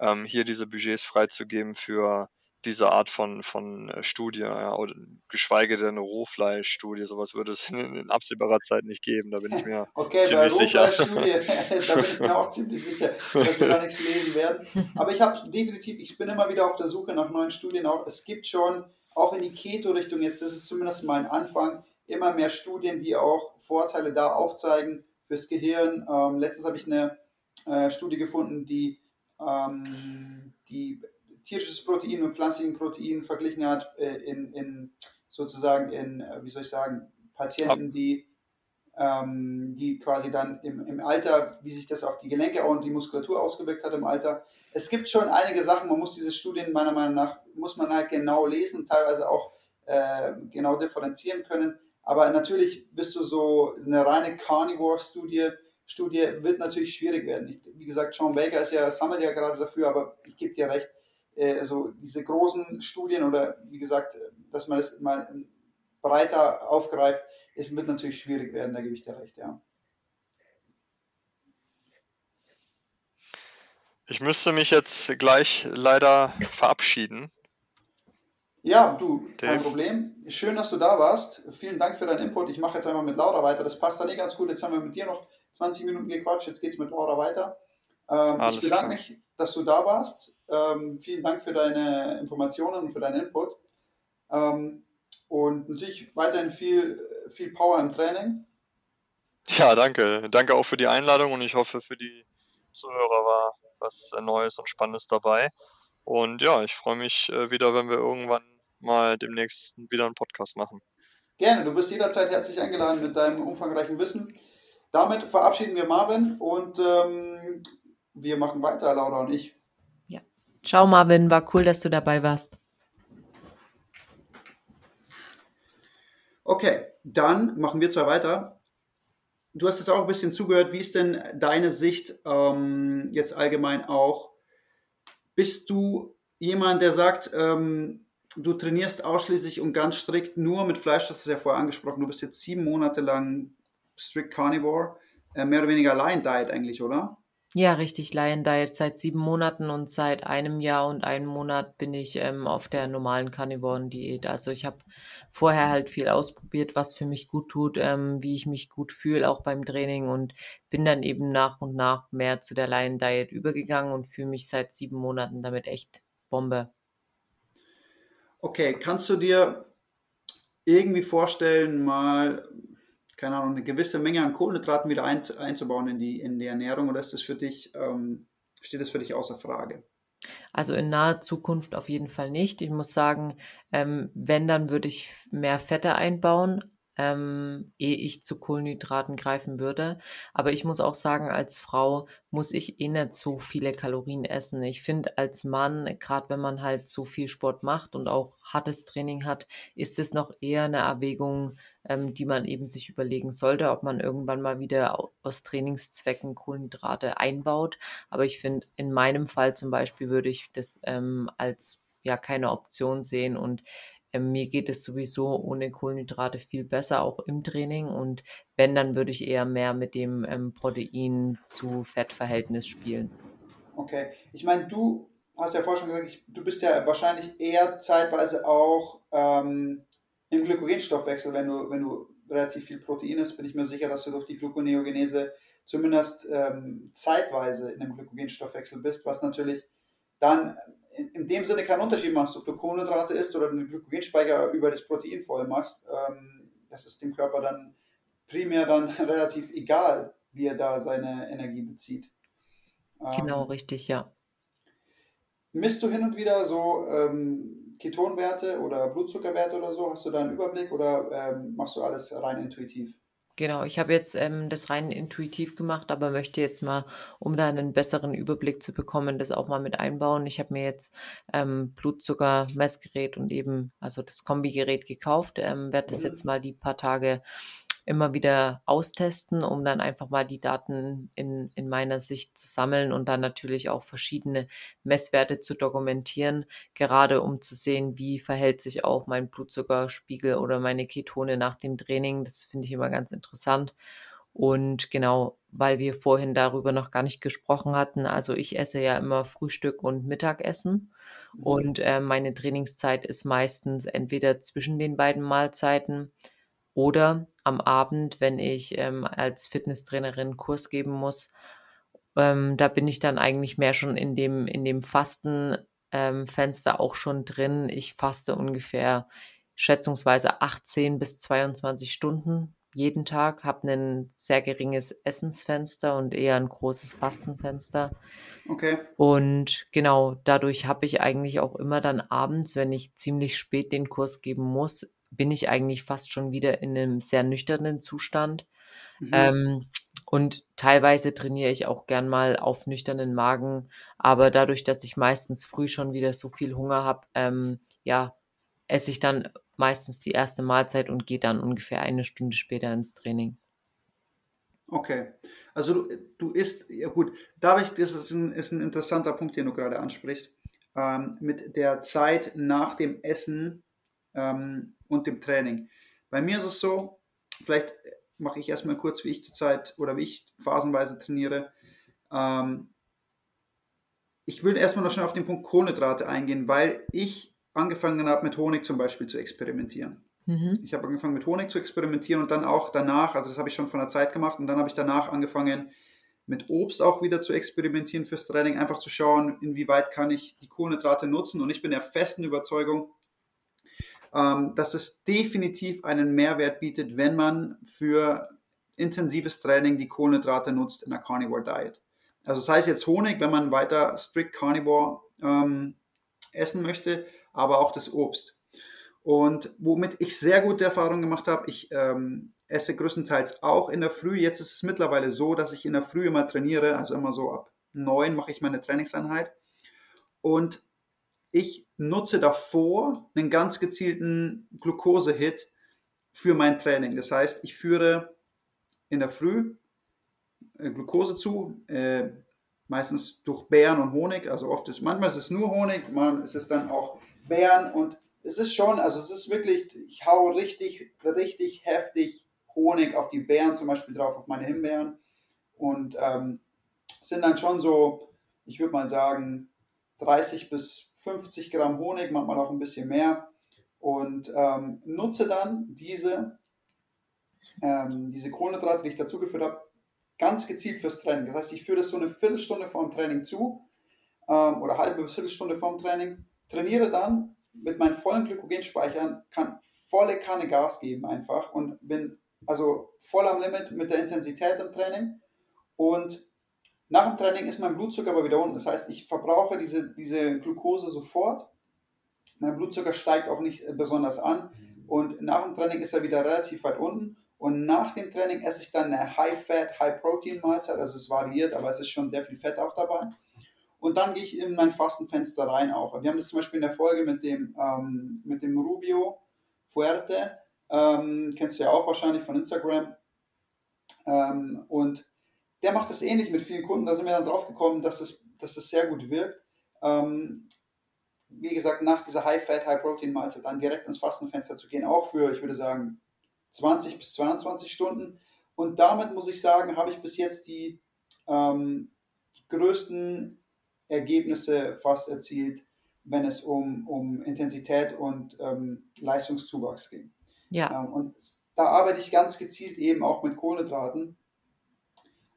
ähm, hier diese Budgets freizugeben für diese Art von, von äh, Studie, ja, oder geschweige denn eine Rohfleischstudie, sowas würde es [LAUGHS] in, in, absehbarer Zeit nicht geben, da bin ich mir [LAUGHS] okay, ziemlich sicher. [LAUGHS] da bin ich mir auch ziemlich sicher, dass wir da nichts lesen werden. Aber ich habe definitiv, ich bin immer wieder auf der Suche nach neuen Studien auch. Es gibt schon, auch in die Keto-Richtung jetzt, das ist zumindest mein Anfang, immer mehr Studien, die auch Vorteile da aufzeigen fürs Gehirn. Ähm, letztens habe ich eine äh, Studie gefunden, die ähm, die tierisches Protein und pflanzlichen Protein verglichen hat äh, in, in sozusagen in, äh, wie soll ich sagen, Patienten, die, ähm, die quasi dann im, im Alter, wie sich das auf die Gelenke und die Muskulatur ausgewirkt hat im Alter. Es gibt schon einige Sachen, man muss diese Studien meiner Meinung nach, muss man halt genau lesen, teilweise auch äh, genau differenzieren können. Aber natürlich bist du so eine reine Carnivore-Studie, Studie wird natürlich schwierig werden. Ich, wie gesagt, Sean Baker ist ja, sammelt ja gerade dafür, aber ich gebe dir recht, also diese großen Studien oder wie gesagt, dass man das mal breiter aufgreift, es wird natürlich schwierig werden, da gebe ich dir recht, ja. Ich müsste mich jetzt gleich leider verabschieden. Ja, du, Dave. kein Problem. Schön, dass du da warst. Vielen Dank für deinen Input. Ich mache jetzt einmal mit Laura weiter. Das passt dann eh ganz gut. Jetzt haben wir mit dir noch 20 Minuten gequatscht. Jetzt geht es mit Laura weiter. Ähm, ich bedanke klar. mich, dass du da warst. Ähm, vielen Dank für deine Informationen und für deinen Input. Ähm, und natürlich weiterhin viel, viel Power im Training. Ja, danke. Danke auch für die Einladung und ich hoffe, für die Zuhörer war was Neues und Spannendes dabei. Und ja, ich freue mich äh, wieder, wenn wir irgendwann mal demnächst wieder einen Podcast machen. Gerne, du bist jederzeit herzlich eingeladen mit deinem umfangreichen Wissen. Damit verabschieden wir Marvin und ähm, wir machen weiter, Laura und ich. Ja. Ciao, Marvin, war cool, dass du dabei warst. Okay, dann machen wir zwar weiter. Du hast jetzt auch ein bisschen zugehört. Wie ist denn deine Sicht ähm, jetzt allgemein auch? Bist du jemand, der sagt, ähm, du trainierst ausschließlich und ganz strikt nur mit Fleisch, das ist ja vorher angesprochen, du bist jetzt sieben Monate lang strict carnivore, äh, mehr oder weniger Lion Diet eigentlich, oder? Ja, richtig, Lion Diet seit sieben Monaten und seit einem Jahr und einem Monat bin ich ähm, auf der normalen Carnivoren-Diät. Also ich habe vorher halt viel ausprobiert, was für mich gut tut, ähm, wie ich mich gut fühle, auch beim Training und bin dann eben nach und nach mehr zu der Lion Diet übergegangen und fühle mich seit sieben Monaten damit echt Bombe. Okay, kannst du dir irgendwie vorstellen, mal keine Ahnung, eine gewisse Menge an Kohlenhydraten wieder ein, einzubauen in die, in die Ernährung oder ist das für dich, ähm, steht das für dich außer Frage? Also in naher Zukunft auf jeden Fall nicht. Ich muss sagen, ähm, wenn, dann würde ich mehr Fette einbauen, ähm, ehe ich zu Kohlenhydraten greifen würde. Aber ich muss auch sagen, als Frau muss ich eh nicht so viele Kalorien essen. Ich finde, als Mann, gerade wenn man halt so viel Sport macht und auch hartes Training hat, ist es noch eher eine Erwägung, ähm, die man eben sich überlegen sollte, ob man irgendwann mal wieder aus Trainingszwecken Kohlenhydrate einbaut. Aber ich finde, in meinem Fall zum Beispiel würde ich das ähm, als ja keine Option sehen und ähm, mir geht es sowieso ohne Kohlenhydrate viel besser, auch im Training. Und wenn, dann würde ich eher mehr mit dem ähm, Protein zu Fettverhältnis spielen. Okay. Ich meine, du hast ja vorher schon gesagt, ich, du bist ja wahrscheinlich eher zeitweise auch ähm, im Glykogenstoffwechsel, wenn du, wenn du relativ viel Protein ist, bin ich mir sicher, dass du durch die Gluconeogenese zumindest ähm, zeitweise in dem Glykogenstoffwechsel bist, was natürlich dann in, in, dem Sinne keinen Unterschied macht, ob du Kohlenhydrate isst oder den Glykogenspeicher über das Protein voll machst. Ähm, das ist dem Körper dann primär dann [LAUGHS] relativ egal, wie er da seine Energie bezieht. Genau, ähm, richtig, ja. Misst du hin und wieder so ähm, Ketonwerte oder Blutzuckerwerte oder so? Hast du da einen Überblick oder ähm, machst du alles rein intuitiv? Genau, ich habe jetzt ähm, das rein intuitiv gemacht, aber möchte jetzt mal, um da einen besseren Überblick zu bekommen, das auch mal mit einbauen. Ich habe mir jetzt ähm, Blutzuckermessgerät und eben also das Kombigerät gekauft, ähm, werde das mhm. jetzt mal die paar Tage immer wieder austesten, um dann einfach mal die Daten in, in meiner Sicht zu sammeln und dann natürlich auch verschiedene Messwerte zu dokumentieren, gerade um zu sehen, wie verhält sich auch mein Blutzuckerspiegel oder meine Ketone nach dem Training. Das finde ich immer ganz interessant. Und genau, weil wir vorhin darüber noch gar nicht gesprochen hatten, also ich esse ja immer Frühstück und Mittagessen. Mhm. Und äh, meine Trainingszeit ist meistens entweder zwischen den beiden Mahlzeiten oder am Abend, wenn ich ähm, als Fitnesstrainerin Kurs geben muss, ähm, da bin ich dann eigentlich mehr schon in dem, in dem Fastenfenster ähm, auch schon drin. Ich faste ungefähr schätzungsweise 18 bis 22 Stunden jeden Tag, habe ein sehr geringes Essensfenster und eher ein großes Fastenfenster. Okay. Und genau, dadurch habe ich eigentlich auch immer dann abends, wenn ich ziemlich spät den Kurs geben muss, bin ich eigentlich fast schon wieder in einem sehr nüchternen Zustand. Mhm. Ähm, und teilweise trainiere ich auch gern mal auf nüchternen Magen, aber dadurch, dass ich meistens früh schon wieder so viel Hunger habe, ähm, ja, esse ich dann meistens die erste Mahlzeit und gehe dann ungefähr eine Stunde später ins Training. Okay, also du, du isst, ja gut, da ich, das ist ein, ist ein interessanter Punkt, den du gerade ansprichst, ähm, mit der Zeit nach dem Essen ähm, und dem Training. Bei mir ist es so, vielleicht mache ich erstmal kurz, wie ich zurzeit oder wie ich phasenweise trainiere. Ähm, ich will erstmal noch schnell auf den Punkt Kohlenhydrate eingehen, weil ich angefangen habe, mit Honig zum Beispiel zu experimentieren. Mhm. Ich habe angefangen mit Honig zu experimentieren und dann auch danach, also das habe ich schon von der Zeit gemacht und dann habe ich danach angefangen mit Obst auch wieder zu experimentieren fürs Training, einfach zu schauen, inwieweit kann ich die Kohlenhydrate nutzen und ich bin der festen Überzeugung, ähm, dass es definitiv einen Mehrwert bietet, wenn man für intensives Training die Kohlenhydrate nutzt in der Carnivore Diet. Also das heißt jetzt Honig, wenn man weiter strict Carnivore ähm, essen möchte, aber auch das Obst. Und womit ich sehr gute Erfahrungen gemacht habe, ich ähm, esse größtenteils auch in der Früh. Jetzt ist es mittlerweile so, dass ich in der Früh immer trainiere, also immer so ab neun mache ich meine Trainingseinheit. Und ich nutze davor einen ganz gezielten Glucose-Hit für mein Training. Das heißt, ich führe in der Früh äh, Glucose zu, äh, meistens durch Beeren und Honig. Also oft ist, manchmal ist es nur Honig, manchmal ist es dann auch Beeren und es ist schon, also es ist wirklich, ich hau richtig, richtig heftig Honig auf die Beeren zum Beispiel drauf, auf meine Himbeeren und ähm, sind dann schon so, ich würde mal sagen, 30 bis 50 Gramm Honig, manchmal auch ein bisschen mehr und ähm, nutze dann diese, ähm, diese Kohlenhydrate, die ich dazugeführt habe, ganz gezielt fürs Training. Das heißt, ich führe das so eine Viertelstunde vor dem Training zu ähm, oder halbe bis Viertelstunde vor dem Training, trainiere dann mit meinen vollen Glykogenspeichern, kann volle Kanne Gas geben einfach und bin also voll am Limit mit der Intensität im Training und nach dem Training ist mein Blutzucker aber wieder unten. Das heißt, ich verbrauche diese, diese Glucose sofort. Mein Blutzucker steigt auch nicht äh, besonders an. Und nach dem Training ist er wieder relativ weit unten. Und nach dem Training esse ich dann eine High-Fat, High-Protein-Mahlzeit. Also es variiert, aber es ist schon sehr viel Fett auch dabei. Und dann gehe ich in mein Fastenfenster rein auch. Wir haben das zum Beispiel in der Folge mit dem, ähm, mit dem Rubio Fuerte. Ähm, kennst du ja auch wahrscheinlich von Instagram. Ähm, und der macht das ähnlich mit vielen Kunden. Da sind wir dann drauf gekommen, dass das, dass das sehr gut wirkt. Ähm, wie gesagt, nach dieser High-Fat, High-Protein-Mahlzeit dann direkt ins Fastenfenster zu gehen, auch für, ich würde sagen, 20 bis 22 Stunden. Und damit muss ich sagen, habe ich bis jetzt die, ähm, die größten Ergebnisse fast erzielt, wenn es um, um Intensität und ähm, Leistungszuwachs ging. Ja. Ähm, und da arbeite ich ganz gezielt eben auch mit Kohlenhydraten.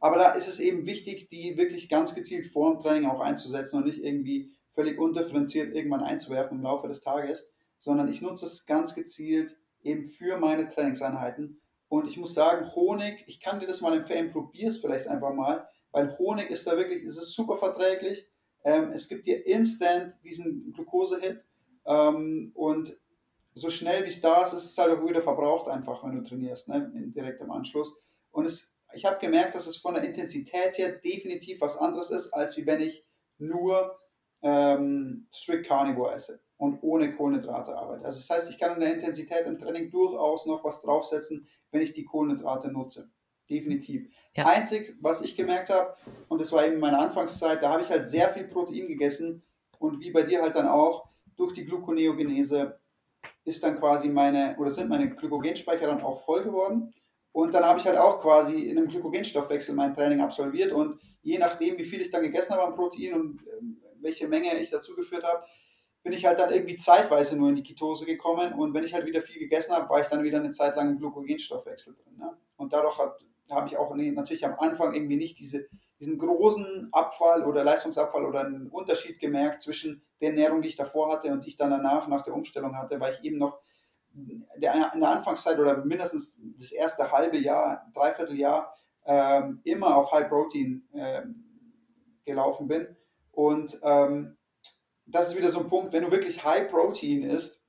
Aber da ist es eben wichtig, die wirklich ganz gezielt vor dem Training auch einzusetzen und nicht irgendwie völlig undifferenziert irgendwann einzuwerfen im Laufe des Tages, sondern ich nutze es ganz gezielt eben für meine Trainingseinheiten. Und ich muss sagen, Honig, ich kann dir das mal empfehlen, probier es vielleicht einfach mal, weil Honig ist da wirklich, es ist super verträglich. Ähm, es gibt dir instant diesen Glukose-Hit ähm, und so schnell wie es da ist, ist es halt auch wieder verbraucht einfach, wenn du trainierst, ne? direkt im Anschluss. Und es, ich habe gemerkt, dass es von der Intensität her definitiv was anderes ist, als wie wenn ich nur ähm, Strict Carnivore esse und ohne Kohlenhydrate arbeite. Also das heißt, ich kann in der Intensität im Training durchaus noch was draufsetzen, wenn ich die Kohlenhydrate nutze. Definitiv. Ja. Einzig, was ich gemerkt habe, und das war eben meine Anfangszeit, da habe ich halt sehr viel Protein gegessen und wie bei dir halt dann auch, durch die Gluconeogenese ist dann quasi meine, oder sind meine Glykogenspeicher dann auch voll geworden. Und dann habe ich halt auch quasi in einem Glykogenstoffwechsel mein Training absolviert und je nachdem, wie viel ich dann gegessen habe an Protein und ähm, welche Menge ich dazugeführt habe, bin ich halt dann irgendwie zeitweise nur in die Ketose gekommen und wenn ich halt wieder viel gegessen habe, war ich dann wieder eine Zeit lang im Glykogenstoffwechsel drin. Ne? Und dadurch habe hab ich auch natürlich am Anfang irgendwie nicht diese, diesen großen Abfall oder Leistungsabfall oder einen Unterschied gemerkt zwischen der Ernährung, die ich davor hatte und die ich dann danach, nach der Umstellung hatte, weil ich eben noch in der Anfangszeit oder mindestens das erste halbe Jahr, dreiviertel Jahr ähm, immer auf High Protein ähm, gelaufen bin. Und ähm, das ist wieder so ein Punkt, wenn du wirklich High Protein isst,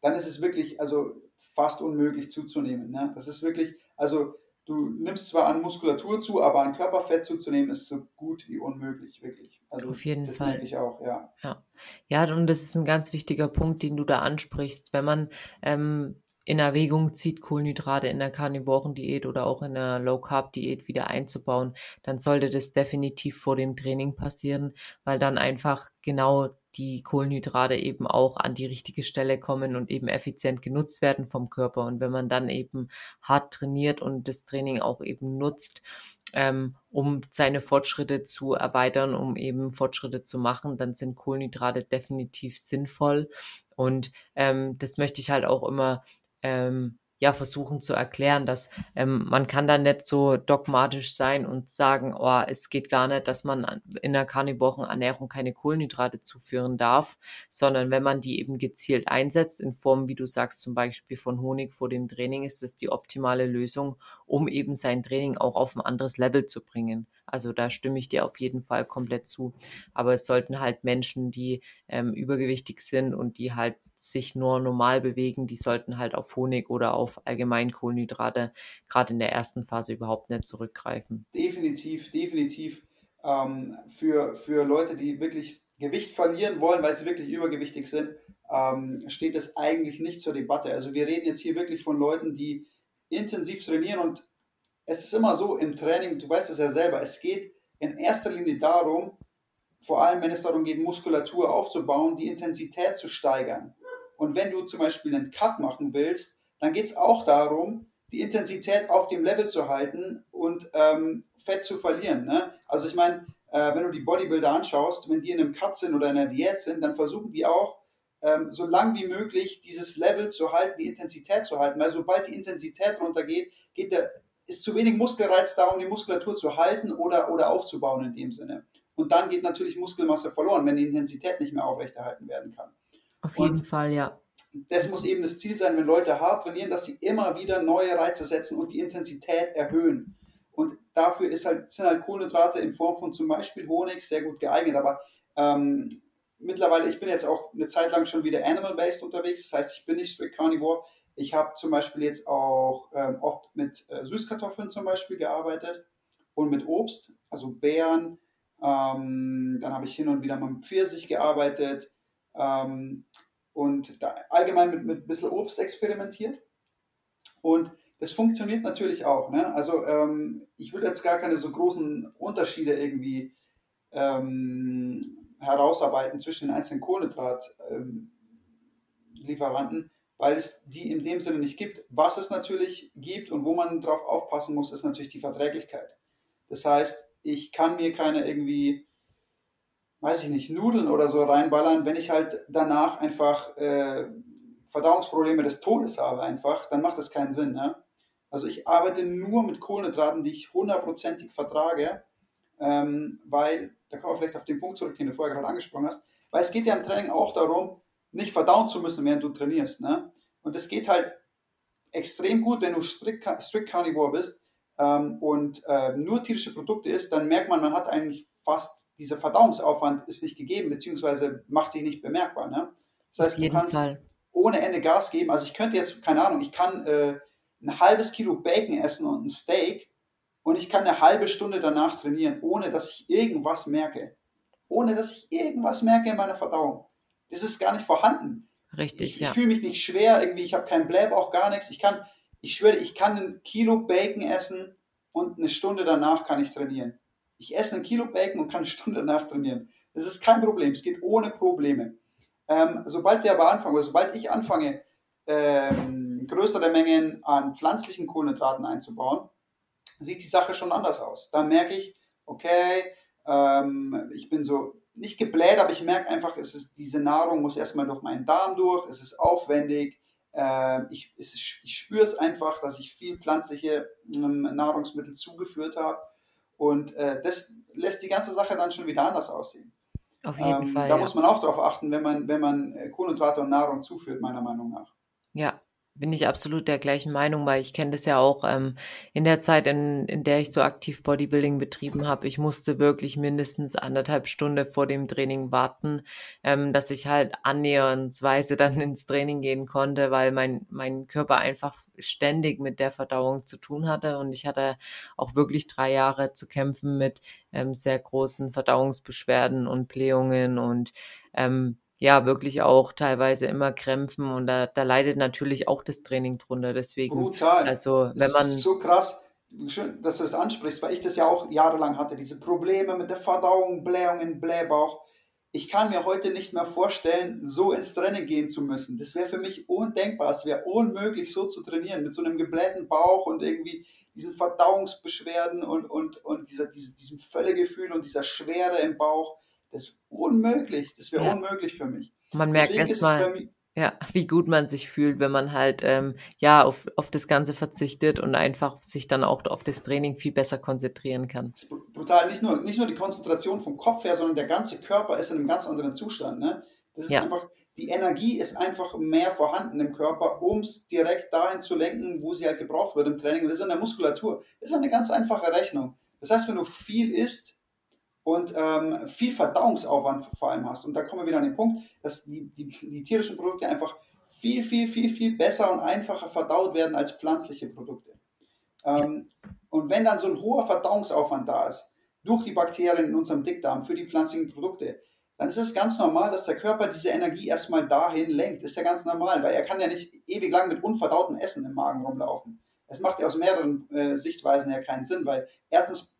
dann ist es wirklich also fast unmöglich zuzunehmen. Ne? Das ist wirklich, also du nimmst zwar an Muskulatur zu, aber an Körperfett zuzunehmen ist so gut wie unmöglich, wirklich. Also Auf jeden das Fall. merke ich auch, ja. ja. Ja, und das ist ein ganz wichtiger Punkt, den du da ansprichst. Wenn man ähm, in Erwägung zieht, Kohlenhydrate in der Karnivoren-Diät oder auch in der Low-Carb-Diät wieder einzubauen, dann sollte das definitiv vor dem Training passieren, weil dann einfach genau die Kohlenhydrate eben auch an die richtige Stelle kommen und eben effizient genutzt werden vom Körper. Und wenn man dann eben hart trainiert und das Training auch eben nutzt, ähm, um seine Fortschritte zu erweitern, um eben Fortschritte zu machen, dann sind Kohlenhydrate definitiv sinnvoll. Und ähm, das möchte ich halt auch immer ähm, ja versuchen zu erklären, dass ähm, man kann da nicht so dogmatisch sein und sagen, oh, es geht gar nicht, dass man in der Karnivorenernährung keine Kohlenhydrate zuführen darf, sondern wenn man die eben gezielt einsetzt, in Form, wie du sagst, zum Beispiel von Honig vor dem Training, ist das die optimale Lösung, um eben sein Training auch auf ein anderes Level zu bringen. Also da stimme ich dir auf jeden Fall komplett zu. Aber es sollten halt Menschen, die ähm, übergewichtig sind und die halt sich nur normal bewegen, die sollten halt auf Honig oder auf allgemein Kohlenhydrate gerade in der ersten Phase überhaupt nicht zurückgreifen. Definitiv, definitiv. Ähm, für, für Leute, die wirklich Gewicht verlieren wollen, weil sie wirklich übergewichtig sind, ähm, steht es eigentlich nicht zur Debatte. Also wir reden jetzt hier wirklich von Leuten, die intensiv trainieren und es ist immer so im Training, du weißt es ja selber, es geht in erster Linie darum, vor allem wenn es darum geht, Muskulatur aufzubauen, die Intensität zu steigern. Und wenn du zum Beispiel einen Cut machen willst, dann geht es auch darum, die Intensität auf dem Level zu halten und ähm, Fett zu verlieren. Ne? Also ich meine, äh, wenn du die Bodybuilder anschaust, wenn die in einem Cut sind oder in einer Diät sind, dann versuchen die auch, ähm, so lang wie möglich dieses Level zu halten, die Intensität zu halten. Weil sobald die Intensität runtergeht, geht der, ist zu wenig Muskelreiz da, um die Muskulatur zu halten oder, oder aufzubauen in dem Sinne. Und dann geht natürlich Muskelmasse verloren, wenn die Intensität nicht mehr aufrechterhalten werden kann. Auf jeden Fall, ja. Das muss eben das Ziel sein, wenn Leute hart trainieren, dass sie immer wieder neue Reize setzen und die Intensität erhöhen. Und dafür ist halt, sind halt Kohlenhydrate in Form von zum Beispiel Honig sehr gut geeignet. Aber ähm, mittlerweile, ich bin jetzt auch eine Zeit lang schon wieder animal-based unterwegs. Das heißt, ich bin nicht strict carnivore. Ich habe zum Beispiel jetzt auch ähm, oft mit äh, Süßkartoffeln zum Beispiel gearbeitet und mit Obst, also Beeren. Ähm, dann habe ich hin und wieder mal mit Pfirsich gearbeitet. Ähm, und da allgemein mit, mit ein bisschen Obst experimentiert. Und das funktioniert natürlich auch. Ne? Also ähm, ich will jetzt gar keine so großen Unterschiede irgendwie ähm, herausarbeiten zwischen den einzelnen Kohlenhydratlieferanten, ähm, weil es die in dem Sinne nicht gibt. Was es natürlich gibt und wo man drauf aufpassen muss, ist natürlich die Verträglichkeit. Das heißt, ich kann mir keine irgendwie weiß ich nicht, Nudeln oder so reinballern, wenn ich halt danach einfach äh, Verdauungsprobleme des Todes habe einfach, dann macht das keinen Sinn. Ne? Also ich arbeite nur mit Kohlenhydraten, die ich hundertprozentig vertrage, ähm, weil, da kommen wir vielleicht auf den Punkt zurück, den du vorher gerade angesprochen hast, weil es geht ja im Training auch darum, nicht verdauen zu müssen, während du trainierst. Ne? Und es geht halt extrem gut, wenn du strikt, strict Carnivore bist ähm, und äh, nur tierische Produkte isst, dann merkt man, man hat eigentlich fast, dieser Verdauungsaufwand ist nicht gegeben, beziehungsweise macht sich nicht bemerkbar. Ne? Das heißt, du kannst Fall. ohne Ende Gas geben. Also ich könnte jetzt, keine Ahnung, ich kann äh, ein halbes Kilo Bacon essen und ein Steak und ich kann eine halbe Stunde danach trainieren, ohne dass ich irgendwas merke. Ohne dass ich irgendwas merke in meiner Verdauung. Das ist gar nicht vorhanden. Richtig, ich, ja. Ich fühle mich nicht schwer, irgendwie, ich habe keinen auch gar nichts. Ich kann, ich schwöre, ich kann ein Kilo Bacon essen und eine Stunde danach kann ich trainieren. Ich esse ein Kilo Bacon und kann eine Stunde danach trainieren. Das ist kein Problem, es geht ohne Probleme. Ähm, sobald wir aber anfangen, oder sobald ich anfange, ähm, größere Mengen an pflanzlichen Kohlenhydraten einzubauen, sieht die Sache schon anders aus. Dann merke ich, okay, ähm, ich bin so nicht gebläht, aber ich merke einfach, es ist, diese Nahrung muss erstmal durch meinen Darm durch, es ist aufwendig, äh, ich, es, ich spüre es einfach, dass ich viel pflanzliche ähm, Nahrungsmittel zugeführt habe und äh, das lässt die ganze Sache dann schon wieder anders aussehen. Auf jeden ähm, Fall. Da ja. muss man auch darauf achten, wenn man, wenn man äh, Kohlenhydrate und Nahrung zuführt, meiner Meinung nach. Bin ich absolut der gleichen Meinung, weil ich kenne das ja auch ähm, in der Zeit, in, in der ich so aktiv Bodybuilding betrieben habe. Ich musste wirklich mindestens anderthalb Stunden vor dem Training warten, ähm, dass ich halt annähernsweise dann [LAUGHS] ins Training gehen konnte, weil mein, mein Körper einfach ständig mit der Verdauung zu tun hatte. Und ich hatte auch wirklich drei Jahre zu kämpfen mit ähm, sehr großen Verdauungsbeschwerden und Blähungen und ähm, ja wirklich auch teilweise immer Krämpfen und da, da leidet natürlich auch das Training drunter. Deswegen, Brutal. also wenn man. so krass, schön, dass du das ansprichst, weil ich das ja auch jahrelang hatte, diese Probleme mit der Verdauung, Blähungen, Blähbauch. Ich kann mir heute nicht mehr vorstellen, so ins Training gehen zu müssen. Das wäre für mich undenkbar. Es wäre unmöglich, so zu trainieren, mit so einem geblähten Bauch und irgendwie diesen Verdauungsbeschwerden und, und, und dieser, diese, diesem Völlegefühl und dieser Schwere im Bauch das ist unmöglich. Das wäre ja. unmöglich für mich. Man merkt erstmal, ja, wie gut man sich fühlt, wenn man halt ähm, ja auf, auf das Ganze verzichtet und einfach sich dann auch auf das Training viel besser konzentrieren kann. Das ist brutal. Nicht nur, nicht nur die Konzentration vom Kopf her, sondern der ganze Körper ist in einem ganz anderen Zustand. Ne? Das ist ja. einfach, die Energie ist einfach mehr vorhanden im Körper, um es direkt dahin zu lenken, wo sie halt gebraucht wird im Training. Und das ist in der Muskulatur. Das ist eine ganz einfache Rechnung. Das heißt, wenn du viel isst, und ähm, viel Verdauungsaufwand vor allem hast. Und da kommen wir wieder an den Punkt, dass die, die, die tierischen Produkte einfach viel, viel, viel, viel besser und einfacher verdaut werden als pflanzliche Produkte. Ähm, und wenn dann so ein hoher Verdauungsaufwand da ist, durch die Bakterien in unserem Dickdarm für die pflanzlichen Produkte, dann ist es ganz normal, dass der Körper diese Energie erstmal dahin lenkt. Ist ja ganz normal, weil er kann ja nicht ewig lang mit unverdautem Essen im Magen rumlaufen. Es macht ja aus mehreren äh, Sichtweisen ja keinen Sinn, weil erstens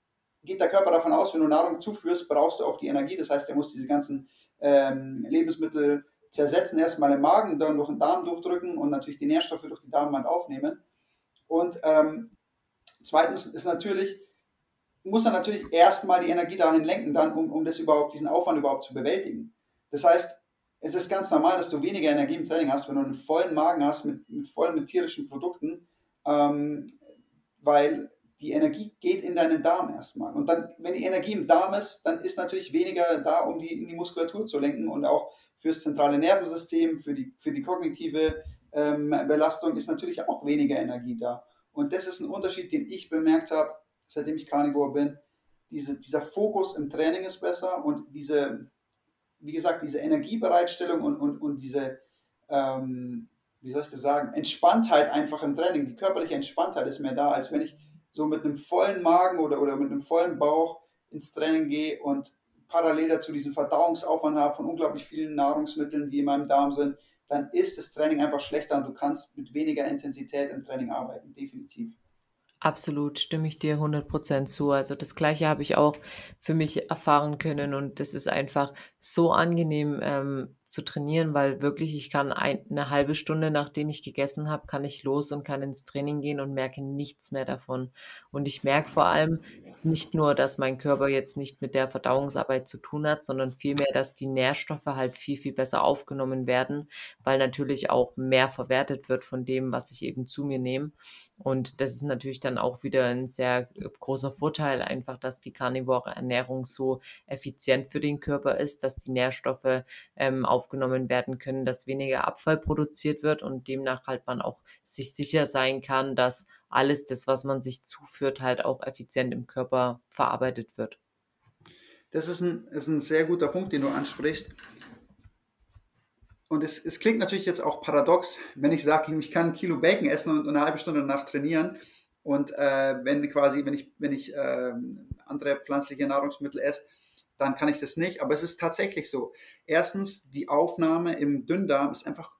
geht der Körper davon aus, wenn du Nahrung zuführst, brauchst du auch die Energie. Das heißt, er muss diese ganzen ähm, Lebensmittel zersetzen, erstmal im Magen, dann durch den Darm durchdrücken und natürlich die Nährstoffe durch die Darmwand aufnehmen. Und ähm, zweitens ist natürlich, muss er natürlich erstmal die Energie dahin lenken, dann, um, um das überhaupt, diesen Aufwand überhaupt zu bewältigen. Das heißt, es ist ganz normal, dass du weniger Energie im Training hast, wenn du einen vollen Magen hast mit, mit voll mit tierischen Produkten, ähm, weil die Energie geht in deinen Darm erstmal. Und dann, wenn die Energie im Darm ist, dann ist natürlich weniger da, um die in die Muskulatur zu lenken und auch fürs zentrale Nervensystem, für die, für die kognitive ähm, Belastung ist natürlich auch weniger Energie da. Und das ist ein Unterschied, den ich bemerkt habe, seitdem ich Carnivore bin. Diese, dieser Fokus im Training ist besser und diese, wie gesagt, diese Energiebereitstellung und, und, und diese, ähm, wie soll ich das sagen, Entspanntheit einfach im Training, die körperliche Entspanntheit ist mehr da, als wenn ich so mit einem vollen Magen oder, oder mit einem vollen Bauch ins Training gehe und parallel dazu diesen Verdauungsaufwand habe von unglaublich vielen Nahrungsmitteln, die in meinem Darm sind, dann ist das Training einfach schlechter und du kannst mit weniger Intensität im Training arbeiten, definitiv. Absolut, stimme ich dir 100% zu. Also das Gleiche habe ich auch für mich erfahren können und das ist einfach so angenehm ähm, zu trainieren, weil wirklich ich kann ein, eine halbe Stunde nachdem ich gegessen habe, kann ich los und kann ins Training gehen und merke nichts mehr davon. Und ich merke vor allem nicht nur, dass mein Körper jetzt nicht mit der Verdauungsarbeit zu tun hat, sondern vielmehr, dass die Nährstoffe halt viel, viel besser aufgenommen werden, weil natürlich auch mehr verwertet wird von dem, was ich eben zu mir nehme. Und das ist natürlich dann auch wieder ein sehr großer Vorteil, einfach, dass die karnivore Ernährung so effizient für den Körper ist, dass die Nährstoffe ähm, aufgenommen werden können, dass weniger Abfall produziert wird und demnach halt man auch sich sicher sein kann, dass alles das, was man sich zuführt, halt auch effizient im Körper verarbeitet wird. Das ist ein, ist ein sehr guter Punkt, den du ansprichst. Und es, es klingt natürlich jetzt auch paradox, wenn ich sage, ich kann ein Kilo Bacon essen und eine halbe Stunde danach trainieren. Und äh, wenn quasi, wenn ich, wenn ich äh, andere pflanzliche Nahrungsmittel esse, dann kann ich das nicht. Aber es ist tatsächlich so. Erstens, die Aufnahme im Dünndarm ist einfach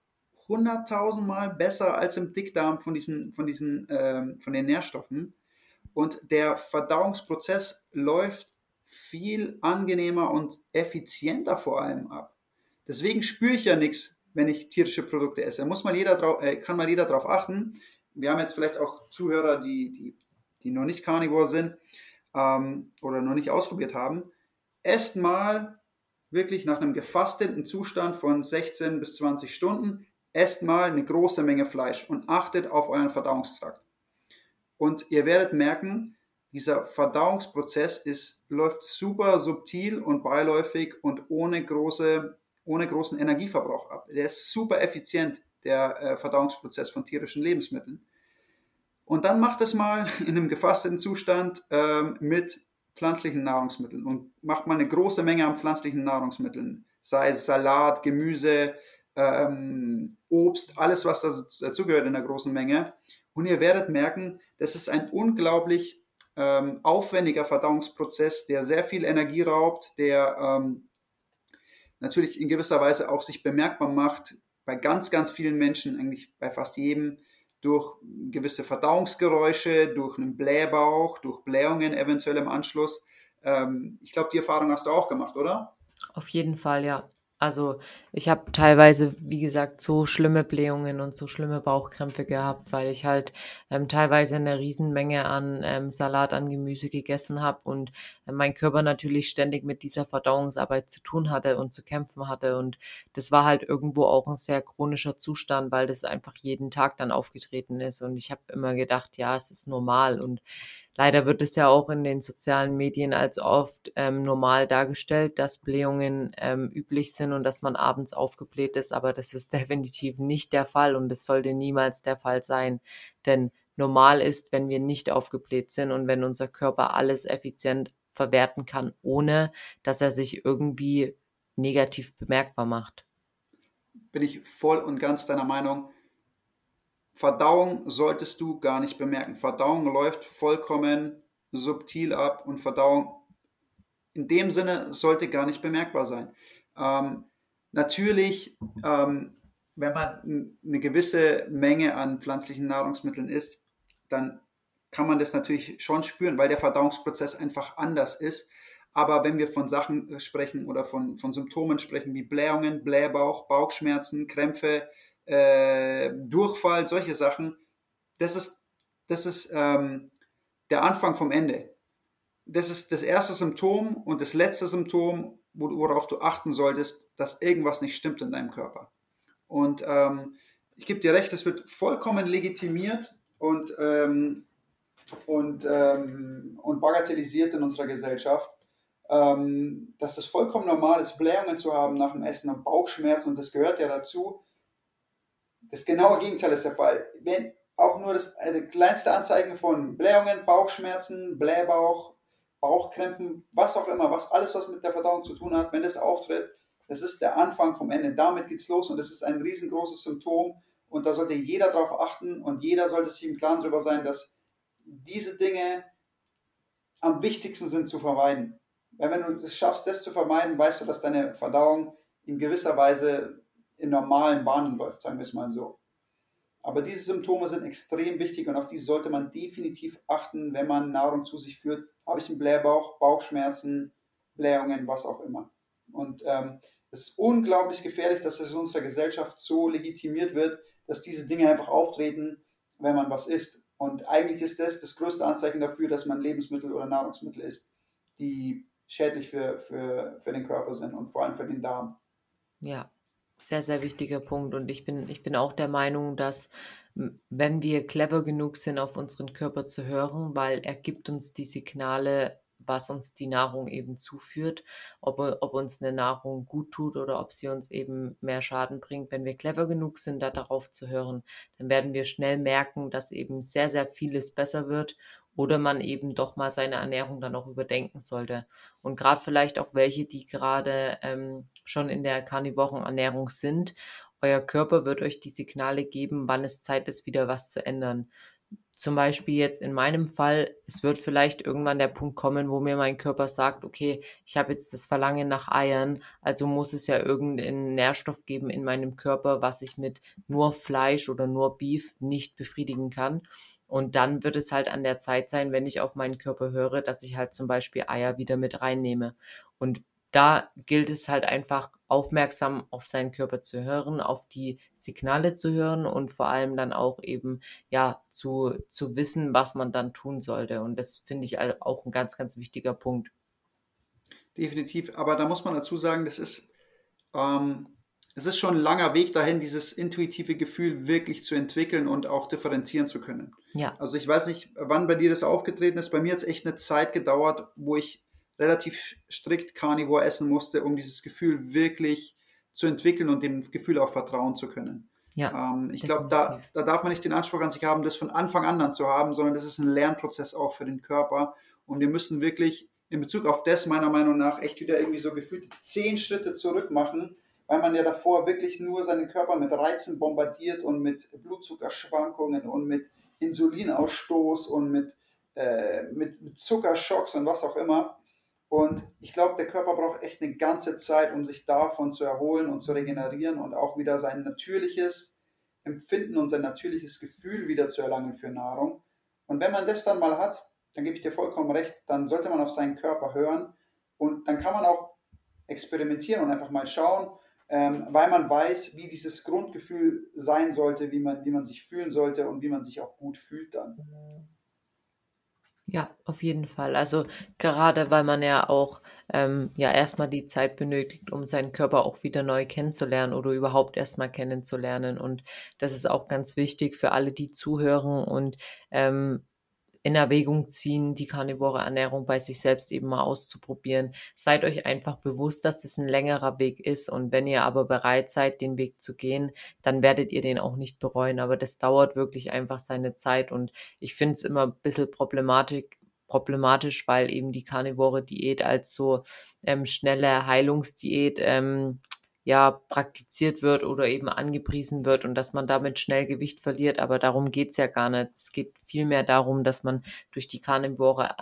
100.000 Mal besser als im Dickdarm von diesen, von diesen, ähm, von den Nährstoffen. Und der Verdauungsprozess läuft viel angenehmer und effizienter vor allem ab. Deswegen spüre ich ja nichts, wenn ich tierische Produkte esse. Muss mal jeder drauf, äh, kann mal jeder darauf achten. Wir haben jetzt vielleicht auch Zuhörer, die, die, die noch nicht Carnivore sind ähm, oder noch nicht ausprobiert haben. Esst mal wirklich nach einem gefasteten Zustand von 16 bis 20 Stunden, esst mal eine große Menge Fleisch und achtet auf euren Verdauungstrakt. Und ihr werdet merken, dieser Verdauungsprozess ist, läuft super subtil und beiläufig und ohne große ohne großen Energieverbrauch ab. Der ist super effizient, der äh, Verdauungsprozess von tierischen Lebensmitteln. Und dann macht es mal [LAUGHS] in einem gefasteten Zustand ähm, mit pflanzlichen Nahrungsmitteln. Und macht mal eine große Menge an pflanzlichen Nahrungsmitteln, sei es Salat, Gemüse, ähm, Obst, alles, was dazugehört in einer großen Menge. Und ihr werdet merken, das ist ein unglaublich ähm, aufwendiger Verdauungsprozess, der sehr viel Energie raubt, der ähm, natürlich in gewisser Weise auch sich bemerkbar macht bei ganz, ganz vielen Menschen, eigentlich bei fast jedem, durch gewisse Verdauungsgeräusche, durch einen Blähbauch, durch Blähungen eventuell im Anschluss. Ähm, ich glaube, die Erfahrung hast du auch gemacht, oder? Auf jeden Fall, ja. Also ich habe teilweise, wie gesagt, so schlimme Blähungen und so schlimme Bauchkrämpfe gehabt, weil ich halt ähm, teilweise eine Riesenmenge an ähm, Salat, an Gemüse gegessen habe und äh, mein Körper natürlich ständig mit dieser Verdauungsarbeit zu tun hatte und zu kämpfen hatte. Und das war halt irgendwo auch ein sehr chronischer Zustand, weil das einfach jeden Tag dann aufgetreten ist. Und ich habe immer gedacht, ja, es ist normal. Und Leider wird es ja auch in den sozialen Medien als oft ähm, normal dargestellt, dass Blähungen ähm, üblich sind und dass man abends aufgebläht ist, aber das ist [LAUGHS] definitiv nicht der Fall und es sollte niemals der Fall sein, denn normal ist, wenn wir nicht aufgebläht sind und wenn unser Körper alles effizient verwerten kann, ohne dass er sich irgendwie negativ bemerkbar macht. Bin ich voll und ganz deiner Meinung. Verdauung solltest du gar nicht bemerken. Verdauung läuft vollkommen subtil ab und Verdauung in dem Sinne sollte gar nicht bemerkbar sein. Ähm, natürlich, ähm, wenn man eine gewisse Menge an pflanzlichen Nahrungsmitteln isst, dann kann man das natürlich schon spüren, weil der Verdauungsprozess einfach anders ist. Aber wenn wir von Sachen sprechen oder von, von Symptomen sprechen wie Blähungen, Blähbauch, Bauchschmerzen, Krämpfe, äh, Durchfall, solche Sachen, das ist, das ist ähm, der Anfang vom Ende. Das ist das erste Symptom und das letzte Symptom, worauf du achten solltest, dass irgendwas nicht stimmt in deinem Körper. Und ähm, ich gebe dir recht, das wird vollkommen legitimiert und, ähm, und, ähm, und bagatellisiert in unserer Gesellschaft. Ähm, dass es vollkommen normal ist, Blähungen zu haben nach dem Essen und Bauchschmerzen und das gehört ja dazu. Das genaue Gegenteil ist der Fall. Wenn auch nur das eine kleinste Anzeichen von Blähungen, Bauchschmerzen, Blähbauch, Bauchkrämpfen, was auch immer, was alles, was mit der Verdauung zu tun hat, wenn das auftritt, das ist der Anfang vom Ende. Damit geht's los und das ist ein riesengroßes Symptom und da sollte jeder darauf achten und jeder sollte sich im Klaren darüber sein, dass diese Dinge am wichtigsten sind zu vermeiden. Weil wenn du es schaffst, das zu vermeiden, weißt du, dass deine Verdauung in gewisser Weise in normalen Bahnen läuft, sagen wir es mal so. Aber diese Symptome sind extrem wichtig und auf die sollte man definitiv achten, wenn man Nahrung zu sich führt. Habe ich einen Blähbauch, Bauchschmerzen, Blähungen, was auch immer. Und ähm, es ist unglaublich gefährlich, dass es in unserer Gesellschaft so legitimiert wird, dass diese Dinge einfach auftreten, wenn man was isst. Und eigentlich ist das das größte Anzeichen dafür, dass man Lebensmittel oder Nahrungsmittel isst, die schädlich für, für, für den Körper sind und vor allem für den Darm. Ja, sehr, sehr wichtiger Punkt. Und ich bin, ich bin auch der Meinung, dass wenn wir clever genug sind, auf unseren Körper zu hören, weil er gibt uns die Signale, was uns die Nahrung eben zuführt, ob, ob uns eine Nahrung gut tut oder ob sie uns eben mehr Schaden bringt. Wenn wir clever genug sind, da darauf zu hören, dann werden wir schnell merken, dass eben sehr, sehr vieles besser wird oder man eben doch mal seine Ernährung dann auch überdenken sollte. Und gerade vielleicht auch welche, die gerade ähm, schon in der karnivoren Ernährung sind. Euer Körper wird euch die Signale geben, wann es Zeit ist, wieder was zu ändern. Zum Beispiel jetzt in meinem Fall, es wird vielleicht irgendwann der Punkt kommen, wo mir mein Körper sagt, okay, ich habe jetzt das Verlangen nach Eiern, also muss es ja irgendeinen Nährstoff geben in meinem Körper, was ich mit nur Fleisch oder nur Beef nicht befriedigen kann. Und dann wird es halt an der Zeit sein, wenn ich auf meinen Körper höre, dass ich halt zum Beispiel Eier wieder mit reinnehme. Und da gilt es halt einfach aufmerksam auf seinen Körper zu hören, auf die Signale zu hören und vor allem dann auch eben ja zu, zu wissen, was man dann tun sollte. Und das finde ich auch ein ganz, ganz wichtiger Punkt. Definitiv. Aber da muss man dazu sagen, das ist, ähm, es ist schon ein langer Weg dahin, dieses intuitive Gefühl wirklich zu entwickeln und auch differenzieren zu können. Ja. Also ich weiß nicht, wann bei dir das aufgetreten ist. Bei mir hat es echt eine Zeit gedauert, wo ich relativ strikt Carnivore essen musste, um dieses Gefühl wirklich zu entwickeln und dem Gefühl auch vertrauen zu können. Ja, ähm, ich glaube, da, da darf man nicht den Anspruch an sich haben, das von Anfang an dann zu haben, sondern das ist ein Lernprozess auch für den Körper. Und wir müssen wirklich in Bezug auf das meiner Meinung nach echt wieder irgendwie so gefühlt zehn Schritte zurück machen, weil man ja davor wirklich nur seinen Körper mit Reizen bombardiert und mit Blutzuckerschwankungen und mit Insulinausstoß und mit, äh, mit, mit Zuckerschocks und was auch immer. Und ich glaube, der Körper braucht echt eine ganze Zeit, um sich davon zu erholen und zu regenerieren und auch wieder sein natürliches Empfinden und sein natürliches Gefühl wieder zu erlangen für Nahrung. Und wenn man das dann mal hat, dann gebe ich dir vollkommen recht, dann sollte man auf seinen Körper hören und dann kann man auch experimentieren und einfach mal schauen, ähm, weil man weiß, wie dieses Grundgefühl sein sollte, wie man, wie man sich fühlen sollte und wie man sich auch gut fühlt dann. Ja, auf jeden Fall. Also gerade weil man ja auch ähm, ja erstmal die Zeit benötigt, um seinen Körper auch wieder neu kennenzulernen oder überhaupt erstmal kennenzulernen. Und das ist auch ganz wichtig für alle, die zuhören und ähm, in Erwägung ziehen, die karnivore Ernährung bei sich selbst eben mal auszuprobieren. Seid euch einfach bewusst, dass das ein längerer Weg ist und wenn ihr aber bereit seid, den Weg zu gehen, dann werdet ihr den auch nicht bereuen. Aber das dauert wirklich einfach seine Zeit und ich finde es immer ein bisschen problematisch, problematisch, weil eben die karnivore Diät als so ähm, schnelle Heilungsdiät ähm, ja praktiziert wird oder eben angepriesen wird und dass man damit schnell Gewicht verliert. Aber darum geht's ja gar nicht. Es geht vielmehr darum, dass man durch die karnivore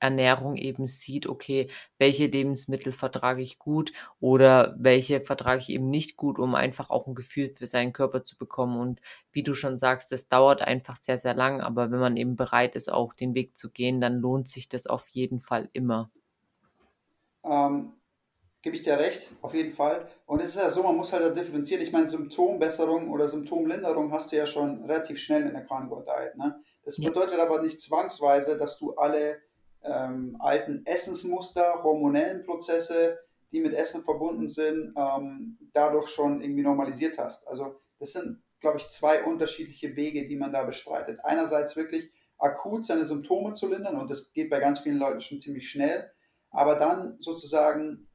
Ernährung eben sieht, okay, welche Lebensmittel vertrage ich gut oder welche vertrage ich eben nicht gut, um einfach auch ein Gefühl für seinen Körper zu bekommen. Und wie du schon sagst, das dauert einfach sehr, sehr lang, aber wenn man eben bereit ist, auch den Weg zu gehen, dann lohnt sich das auf jeden Fall immer. Ähm, gebe ich dir recht, auf jeden Fall. Und es ist ja so, man muss halt da differenzieren. Ich meine, Symptombesserung oder Symptomlinderung hast du ja schon relativ schnell in der Carnivore Diet. Ne? Das ja. bedeutet aber nicht zwangsweise, dass du alle ähm, alten Essensmuster, hormonellen Prozesse, die mit Essen verbunden sind, ähm, dadurch schon irgendwie normalisiert hast. Also das sind, glaube ich, zwei unterschiedliche Wege, die man da bestreitet. Einerseits wirklich akut seine Symptome zu lindern und das geht bei ganz vielen Leuten schon ziemlich schnell, aber dann sozusagen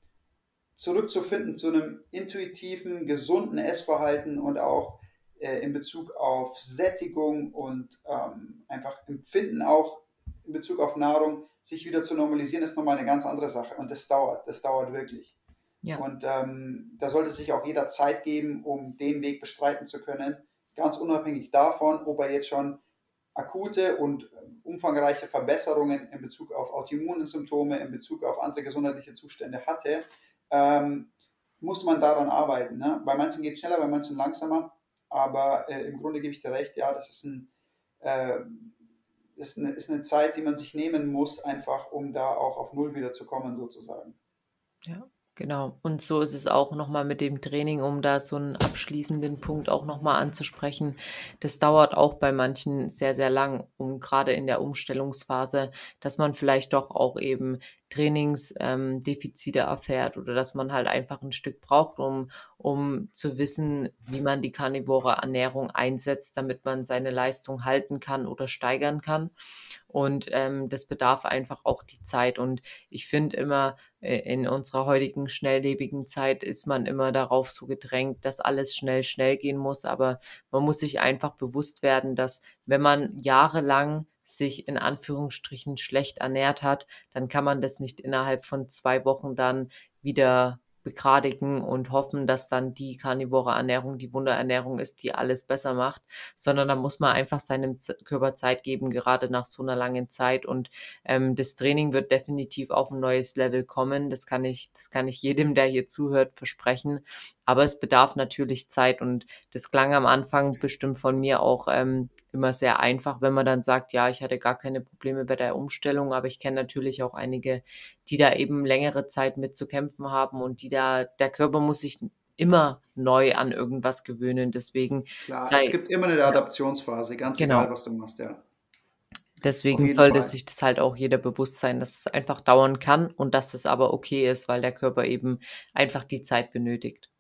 zurückzufinden zu einem intuitiven, gesunden Essverhalten und auch äh, in Bezug auf Sättigung und ähm, einfach Empfinden auch in Bezug auf Nahrung, sich wieder zu normalisieren, ist nochmal eine ganz andere Sache. Und das dauert, das dauert wirklich. Ja. Und ähm, da sollte sich auch jeder Zeit geben, um den Weg bestreiten zu können, ganz unabhängig davon, ob er jetzt schon akute und umfangreiche Verbesserungen in Bezug auf Autoimmunsymptome, in Bezug auf andere gesundheitliche Zustände hatte ähm, muss man daran arbeiten. Ne? Bei manchen geht es schneller, bei manchen langsamer. Aber äh, im Grunde gebe ich dir recht, ja, das ist, ein, äh, ist, eine, ist eine Zeit, die man sich nehmen muss, einfach um da auch auf Null wieder zu kommen, sozusagen. Ja, Genau. Und so ist es auch nochmal mit dem Training, um da so einen abschließenden Punkt auch nochmal anzusprechen. Das dauert auch bei manchen sehr, sehr lang, um gerade in der Umstellungsphase, dass man vielleicht doch auch eben Trainingsdefizite ähm, erfährt oder dass man halt einfach ein Stück braucht, um, um zu wissen, wie man die karnivore Ernährung einsetzt, damit man seine Leistung halten kann oder steigern kann. Und ähm, das bedarf einfach auch die Zeit. Und ich finde immer, äh, in unserer heutigen schnelllebigen Zeit ist man immer darauf so gedrängt, dass alles schnell, schnell gehen muss. Aber man muss sich einfach bewusst werden, dass wenn man jahrelang sich in Anführungsstrichen schlecht ernährt hat, dann kann man das nicht innerhalb von zwei Wochen dann wieder begradigen und hoffen, dass dann die karnivore Ernährung die Wunderernährung ist, die alles besser macht, sondern da muss man einfach seinem Körper Zeit geben, gerade nach so einer langen Zeit. Und ähm, das Training wird definitiv auf ein neues Level kommen. Das kann ich, das kann ich jedem, der hier zuhört, versprechen. Aber es bedarf natürlich Zeit und das klang am Anfang bestimmt von mir auch ähm, immer sehr einfach, wenn man dann sagt, ja, ich hatte gar keine Probleme bei der Umstellung, aber ich kenne natürlich auch einige, die da eben längere Zeit mit zu kämpfen haben und die da, der Körper muss sich immer neu an irgendwas gewöhnen. Deswegen Klar, sei, es gibt immer eine Adaptionsphase, ganz genau. egal, was du machst, ja. Deswegen sollte Fall. sich das halt auch jeder bewusst sein, dass es einfach dauern kann und dass es aber okay ist, weil der Körper eben einfach die Zeit benötigt.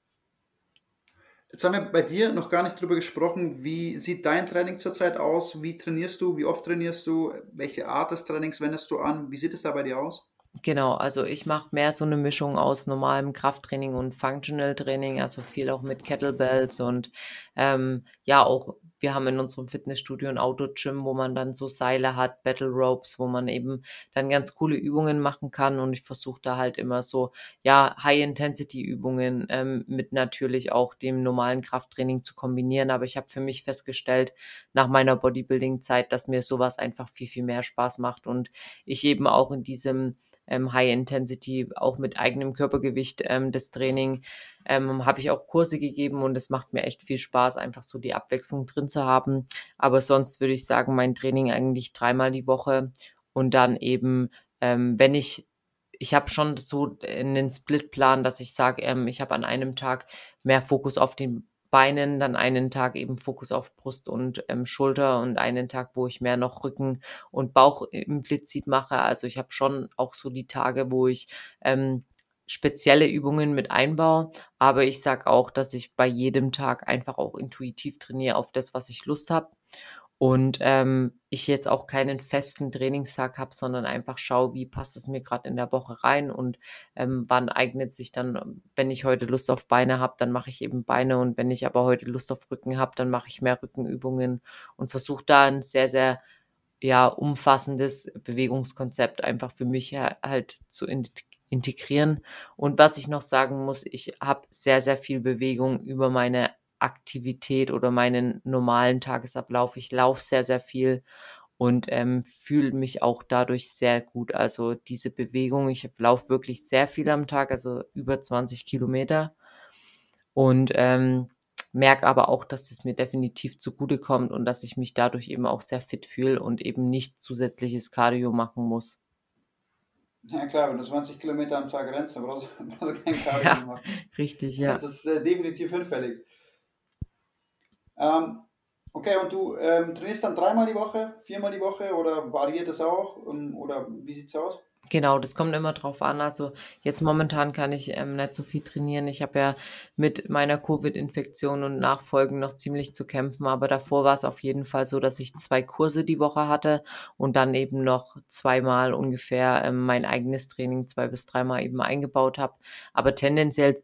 Jetzt haben wir bei dir noch gar nicht drüber gesprochen. Wie sieht dein Training zurzeit aus? Wie trainierst du? Wie oft trainierst du? Welche Art des Trainings wendest du an? Wie sieht es da bei dir aus? Genau, also ich mache mehr so eine Mischung aus normalem Krafttraining und Functional Training, also viel auch mit Kettlebells und ähm, ja auch wir haben in unserem Fitnessstudio ein Autogym, wo man dann so Seile hat, Battle Ropes, wo man eben dann ganz coole Übungen machen kann. Und ich versuche da halt immer so, ja, High-Intensity-Übungen ähm, mit natürlich auch dem normalen Krafttraining zu kombinieren. Aber ich habe für mich festgestellt, nach meiner Bodybuilding-Zeit, dass mir sowas einfach viel, viel mehr Spaß macht und ich eben auch in diesem ähm, High Intensity, auch mit eigenem Körpergewicht ähm, das Training. Ähm, habe ich auch Kurse gegeben und es macht mir echt viel Spaß, einfach so die Abwechslung drin zu haben. Aber sonst würde ich sagen, mein Training eigentlich dreimal die Woche und dann eben, ähm, wenn ich ich habe schon so einen Splitplan, dass ich sage, ähm, ich habe an einem Tag mehr Fokus auf den Beinen, dann einen Tag eben Fokus auf Brust und ähm, Schulter und einen Tag, wo ich mehr noch Rücken und Bauch implizit mache. Also ich habe schon auch so die Tage, wo ich ähm, spezielle Übungen mit einbaue, aber ich sage auch, dass ich bei jedem Tag einfach auch intuitiv trainiere auf das, was ich Lust habe und ähm, ich jetzt auch keinen festen Trainingstag habe, sondern einfach schaue, wie passt es mir gerade in der Woche rein und ähm, wann eignet sich dann, wenn ich heute Lust auf Beine habe, dann mache ich eben Beine und wenn ich aber heute Lust auf Rücken habe, dann mache ich mehr Rückenübungen und versuche da ein sehr, sehr ja, umfassendes Bewegungskonzept einfach für mich halt zu integrieren. Und was ich noch sagen muss, ich habe sehr, sehr viel Bewegung über meine Aktivität oder meinen normalen Tagesablauf. Ich laufe sehr, sehr viel und ähm, fühle mich auch dadurch sehr gut. Also diese Bewegung, ich laufe wirklich sehr viel am Tag, also über 20 Kilometer und ähm, merke aber auch, dass es mir definitiv zugutekommt und dass ich mich dadurch eben auch sehr fit fühle und eben nicht zusätzliches Cardio machen muss. Ja klar, wenn du 20 Kilometer am Tag rennst, dann brauchst du, [LAUGHS] kein Cardio ja, machen. Richtig, ja. Das ist äh, definitiv hinfällig. Ähm, okay, und du ähm, trainierst dann dreimal die Woche, viermal die Woche oder variiert das auch? Ähm, oder wie sieht es aus? Genau, das kommt immer drauf an. Also jetzt momentan kann ich ähm, nicht so viel trainieren. Ich habe ja mit meiner Covid-Infektion und Nachfolgen noch ziemlich zu kämpfen, aber davor war es auf jeden Fall so, dass ich zwei Kurse die Woche hatte und dann eben noch zweimal ungefähr ähm, mein eigenes Training zwei bis dreimal eben eingebaut habe. Aber tendenziell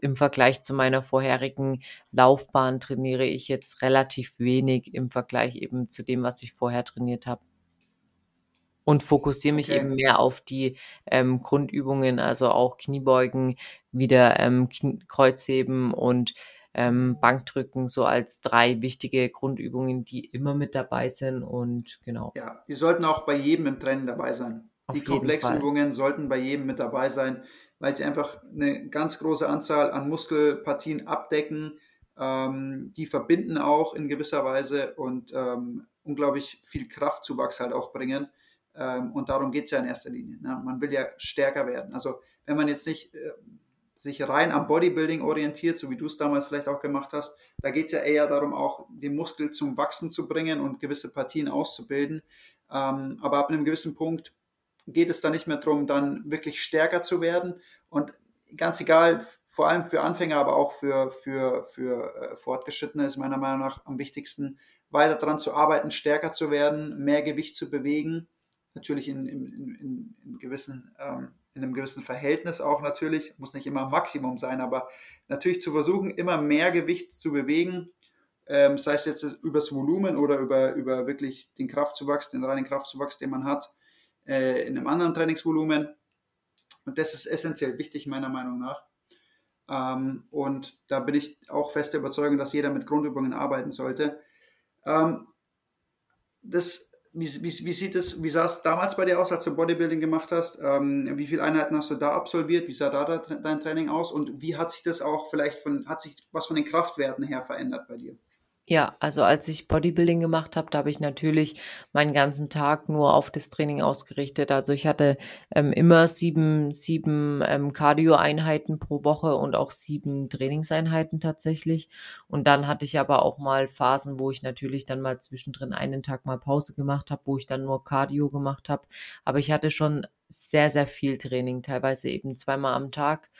im Vergleich zu meiner vorherigen Laufbahn trainiere ich jetzt relativ wenig im Vergleich eben zu dem, was ich vorher trainiert habe. Und fokussiere mich okay. eben mehr auf die ähm, Grundübungen, also auch Kniebeugen, wieder ähm, Kreuzheben und ähm, Bankdrücken, so als drei wichtige Grundübungen, die immer mit dabei sind und genau. Ja, die sollten auch bei jedem im Training dabei sein. Auf die komplexen Übungen sollten bei jedem mit dabei sein weil sie einfach eine ganz große Anzahl an Muskelpartien abdecken. Ähm, die verbinden auch in gewisser Weise und ähm, unglaublich viel Kraftzuwachs halt auch bringen. Ähm, und darum geht es ja in erster Linie. Ne? Man will ja stärker werden. Also wenn man jetzt nicht äh, sich rein am Bodybuilding orientiert, so wie du es damals vielleicht auch gemacht hast, da geht es ja eher darum, auch den Muskel zum Wachsen zu bringen und gewisse Partien auszubilden. Ähm, aber ab einem gewissen Punkt geht es da nicht mehr darum, dann wirklich stärker zu werden. Und ganz egal, vor allem für Anfänger, aber auch für, für, für äh, Fortgeschrittene ist meiner Meinung nach am wichtigsten, weiter daran zu arbeiten, stärker zu werden, mehr Gewicht zu bewegen. Natürlich in, in, in, in gewissen ähm, in einem gewissen Verhältnis auch natürlich, muss nicht immer Maximum sein, aber natürlich zu versuchen, immer mehr Gewicht zu bewegen, ähm, sei es jetzt übers Volumen oder über, über wirklich den Kraftzuwachs, den reinen Kraftzuwachs, den man hat, äh, in einem anderen Trainingsvolumen. Und das ist essentiell wichtig, meiner Meinung nach. Ähm, und da bin ich auch feste Überzeugung, dass jeder mit Grundübungen arbeiten sollte. Ähm, das wie, wie, wie, wie sah es damals bei dir aus, als du Bodybuilding gemacht hast? Ähm, wie viele Einheiten hast du da absolviert? Wie sah da dein Training aus? Und wie hat sich das auch vielleicht von, hat sich was von den Kraftwerten her verändert bei dir? Ja, also als ich Bodybuilding gemacht habe, da habe ich natürlich meinen ganzen Tag nur auf das Training ausgerichtet. Also ich hatte ähm, immer sieben, sieben ähm, Cardio-Einheiten pro Woche und auch sieben Trainingseinheiten tatsächlich. Und dann hatte ich aber auch mal Phasen, wo ich natürlich dann mal zwischendrin einen Tag mal Pause gemacht habe, wo ich dann nur Cardio gemacht habe. Aber ich hatte schon sehr, sehr viel Training, teilweise eben zweimal am Tag.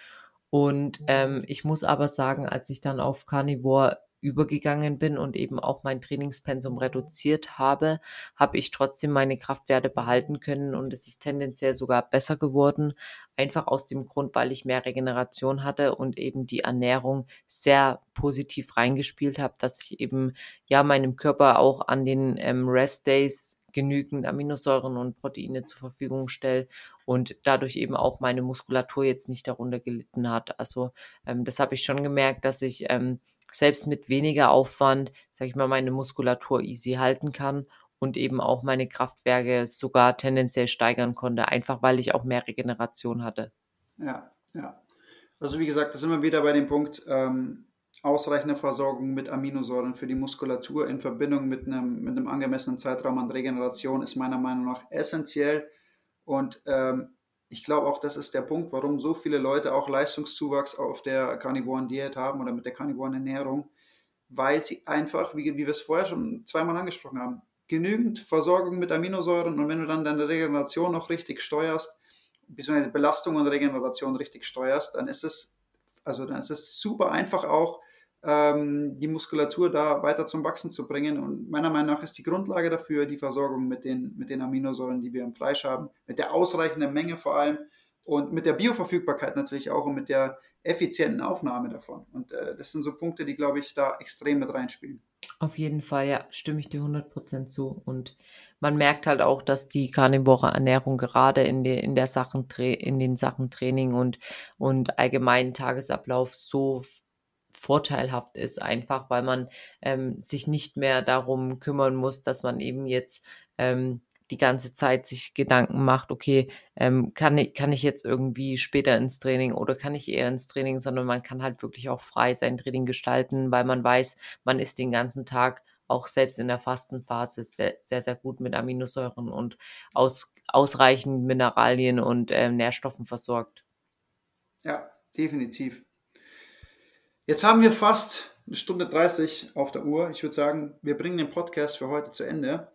Und ähm, ich muss aber sagen, als ich dann auf Carnivore übergegangen bin und eben auch mein Trainingspensum reduziert habe, habe ich trotzdem meine Kraftwerte behalten können und es ist tendenziell sogar besser geworden. Einfach aus dem Grund, weil ich mehr Regeneration hatte und eben die Ernährung sehr positiv reingespielt habe, dass ich eben ja meinem Körper auch an den ähm, Rest Days genügend Aminosäuren und Proteine zur Verfügung stelle und dadurch eben auch meine Muskulatur jetzt nicht darunter gelitten hat. Also ähm, das habe ich schon gemerkt, dass ich ähm, selbst mit weniger Aufwand, sage ich mal, meine Muskulatur easy halten kann und eben auch meine Kraftwerke sogar tendenziell steigern konnte, einfach weil ich auch mehr Regeneration hatte. Ja, ja. Also wie gesagt, da sind wir wieder bei dem Punkt, ähm, ausreichende Versorgung mit Aminosäuren für die Muskulatur in Verbindung mit einem, mit einem angemessenen Zeitraum an Regeneration ist meiner Meinung nach essentiell. Und ähm, ich glaube auch, das ist der Punkt, warum so viele Leute auch Leistungszuwachs auf der Carnivoren Diät haben oder mit der Carnivoren Ernährung, weil sie einfach, wie, wie wir es vorher schon zweimal angesprochen haben, genügend Versorgung mit Aminosäuren und wenn du dann deine Regeneration noch richtig steuerst, beziehungsweise Belastung und Regeneration richtig steuerst, dann ist es, also dann ist es super einfach auch, ähm, die Muskulatur da weiter zum Wachsen zu bringen. Und meiner Meinung nach ist die Grundlage dafür die Versorgung mit den, mit den Aminosäuren, die wir im Fleisch haben, mit der ausreichenden Menge vor allem und mit der Bioverfügbarkeit natürlich auch und mit der effizienten Aufnahme davon. Und äh, das sind so Punkte, die, glaube ich, da extrem mit reinspielen. Auf jeden Fall, ja, stimme ich dir 100% zu. Und man merkt halt auch, dass die karnivore Ernährung gerade in, de, in, der Sachen, in den Sachen Training und, und allgemeinen Tagesablauf so vorteilhaft ist, einfach weil man ähm, sich nicht mehr darum kümmern muss, dass man eben jetzt ähm, die ganze Zeit sich Gedanken macht, okay, ähm, kann, ich, kann ich jetzt irgendwie später ins Training oder kann ich eher ins Training, sondern man kann halt wirklich auch frei sein Training gestalten, weil man weiß, man ist den ganzen Tag auch selbst in der Fastenphase sehr, sehr, sehr gut mit Aminosäuren und aus, ausreichend Mineralien und äh, Nährstoffen versorgt. Ja, definitiv. Jetzt haben wir fast eine Stunde 30 auf der Uhr. Ich würde sagen, wir bringen den Podcast für heute zu Ende.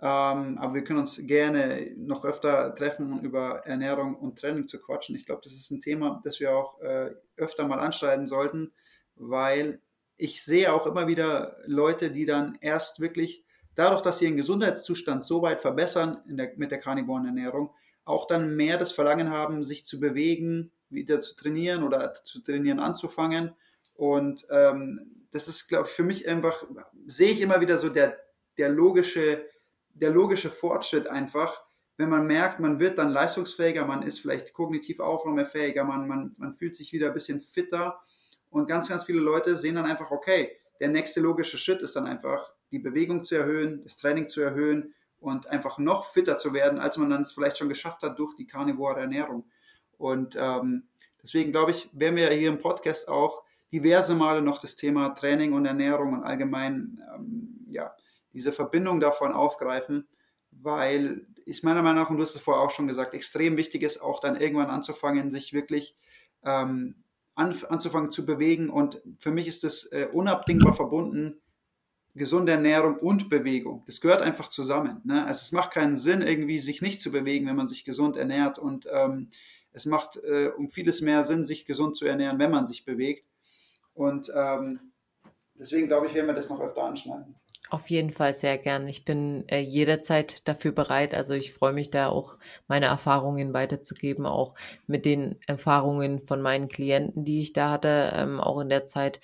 Ähm, aber wir können uns gerne noch öfter treffen, um über Ernährung und Training zu quatschen. Ich glaube, das ist ein Thema, das wir auch äh, öfter mal anschneiden sollten, weil ich sehe auch immer wieder Leute, die dann erst wirklich dadurch, dass sie ihren Gesundheitszustand so weit verbessern der, mit der karnivoren Ernährung, auch dann mehr das Verlangen haben, sich zu bewegen, wieder zu trainieren oder zu trainieren anzufangen und ähm, das ist, glaube ich, für mich einfach, sehe ich immer wieder so der, der, logische, der logische Fortschritt einfach, wenn man merkt, man wird dann leistungsfähiger, man ist vielleicht kognitiv aufnahmefähiger, man, man, man fühlt sich wieder ein bisschen fitter und ganz, ganz viele Leute sehen dann einfach, okay, der nächste logische Schritt ist dann einfach, die Bewegung zu erhöhen, das Training zu erhöhen und einfach noch fitter zu werden, als man dann es vielleicht schon geschafft hat durch die karnivore Ernährung. Und ähm, deswegen glaube ich, werden wir hier im Podcast auch diverse Male noch das Thema Training und Ernährung und allgemein ähm, ja, diese Verbindung davon aufgreifen, weil ist meiner Meinung nach, und du hast es vorher auch schon gesagt, extrem wichtig ist, auch dann irgendwann anzufangen, sich wirklich ähm, an, anzufangen zu bewegen. Und für mich ist das äh, unabdingbar verbunden, gesunde Ernährung und Bewegung. Das gehört einfach zusammen. Ne? Also es macht keinen Sinn, irgendwie sich nicht zu bewegen, wenn man sich gesund ernährt. Und ähm, es macht äh, um vieles mehr Sinn, sich gesund zu ernähren, wenn man sich bewegt. Und ähm, deswegen glaube ich, werden wir das noch öfter anschneiden. Auf jeden Fall sehr gern. Ich bin äh, jederzeit dafür bereit. Also ich freue mich da auch, meine Erfahrungen weiterzugeben, auch mit den Erfahrungen von meinen Klienten, die ich da hatte, ähm, auch in der Zeit.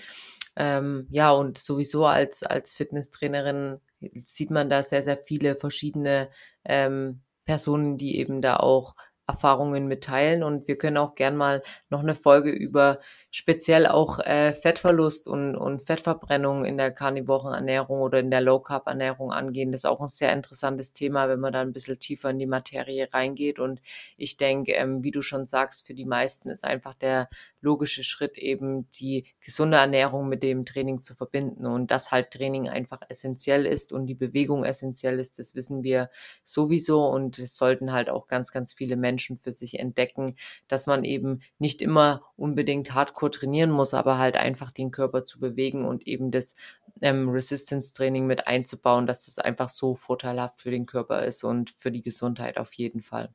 Ähm, ja, und sowieso als, als Fitnesstrainerin sieht man da sehr, sehr viele verschiedene ähm, Personen, die eben da auch Erfahrungen mitteilen und wir können auch gern mal noch eine Folge über speziell auch äh, Fettverlust und, und Fettverbrennung in der Karnivorenernährung oder in der Low Carb Ernährung angehen. Das ist auch ein sehr interessantes Thema, wenn man da ein bisschen tiefer in die Materie reingeht. Und ich denke, ähm, wie du schon sagst, für die meisten ist einfach der logische Schritt eben die gesunde Ernährung mit dem Training zu verbinden. Und dass halt Training einfach essentiell ist und die Bewegung essentiell ist, das wissen wir sowieso. Und es sollten halt auch ganz, ganz viele Menschen für sich entdecken, dass man eben nicht immer unbedingt hardcore trainieren muss, aber halt einfach den Körper zu bewegen und eben das ähm, Resistance-Training mit einzubauen, dass das einfach so vorteilhaft für den Körper ist und für die Gesundheit auf jeden Fall.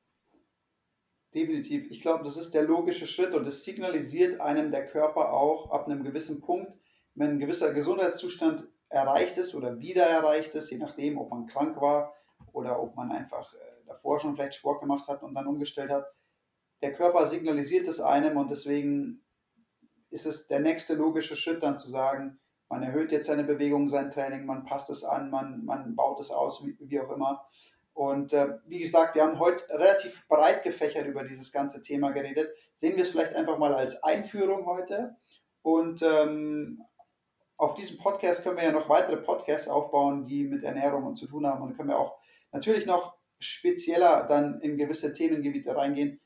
Definitiv. Ich glaube, das ist der logische Schritt und es signalisiert einem der Körper auch ab einem gewissen Punkt, wenn ein gewisser Gesundheitszustand erreicht ist oder wieder erreicht ist, je nachdem, ob man krank war oder ob man einfach äh, davor schon vielleicht Sport gemacht hat und dann umgestellt hat. Der Körper signalisiert es einem und deswegen ist es der nächste logische Schritt dann zu sagen, man erhöht jetzt seine Bewegung, sein Training, man passt es an, man, man baut es aus, wie, wie auch immer. Und äh, wie gesagt, wir haben heute relativ breit gefächert über dieses ganze Thema geredet. Sehen wir es vielleicht einfach mal als Einführung heute. Und ähm, auf diesem Podcast können wir ja noch weitere Podcasts aufbauen, die mit Ernährung und zu tun haben. Und können wir auch natürlich noch spezieller dann in gewisse Themengebiete reingehen.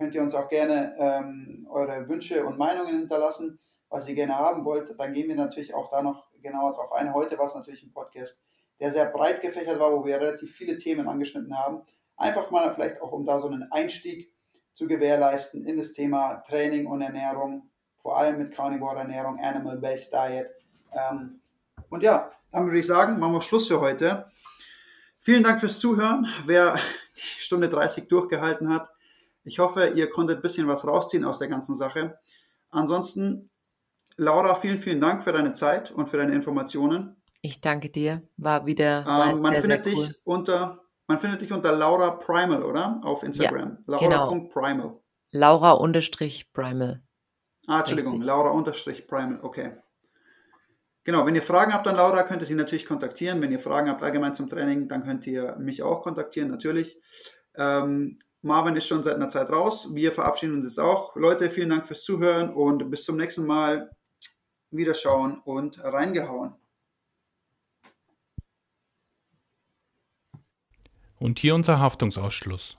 Könnt ihr uns auch gerne ähm, eure Wünsche und Meinungen hinterlassen, was ihr gerne haben wollt. Dann gehen wir natürlich auch da noch genauer drauf ein. Heute war es natürlich ein Podcast der sehr breit gefächert war, wo wir relativ viele Themen angeschnitten haben. Einfach mal vielleicht auch, um da so einen Einstieg zu gewährleisten in das Thema Training und Ernährung, vor allem mit Carnivore-Ernährung, Animal-Based Diet. Ähm, und ja, dann würde ich sagen, machen wir Schluss für heute. Vielen Dank fürs Zuhören, wer die Stunde 30 durchgehalten hat. Ich hoffe, ihr konntet ein bisschen was rausziehen aus der ganzen Sache. Ansonsten, Laura, vielen, vielen Dank für deine Zeit und für deine Informationen. Ich danke dir. War wieder ähm, man sehr, findet sehr cool. dich unter man findet dich unter Laura Primal, oder? Auf Instagram. Ja, Laura.primal. Genau. Laura unterstrich Primal. Ah, Entschuldigung, Richtig. Laura unterstrich Primal, okay. Genau, wenn ihr Fragen habt an Laura, könnt ihr sie natürlich kontaktieren. Wenn ihr Fragen habt allgemein zum Training, dann könnt ihr mich auch kontaktieren, natürlich. Ähm, Marvin ist schon seit einer Zeit raus. Wir verabschieden uns jetzt auch. Leute, vielen Dank fürs Zuhören und bis zum nächsten Mal. Wiederschauen und reingehauen. Und hier unser Haftungsausschluss.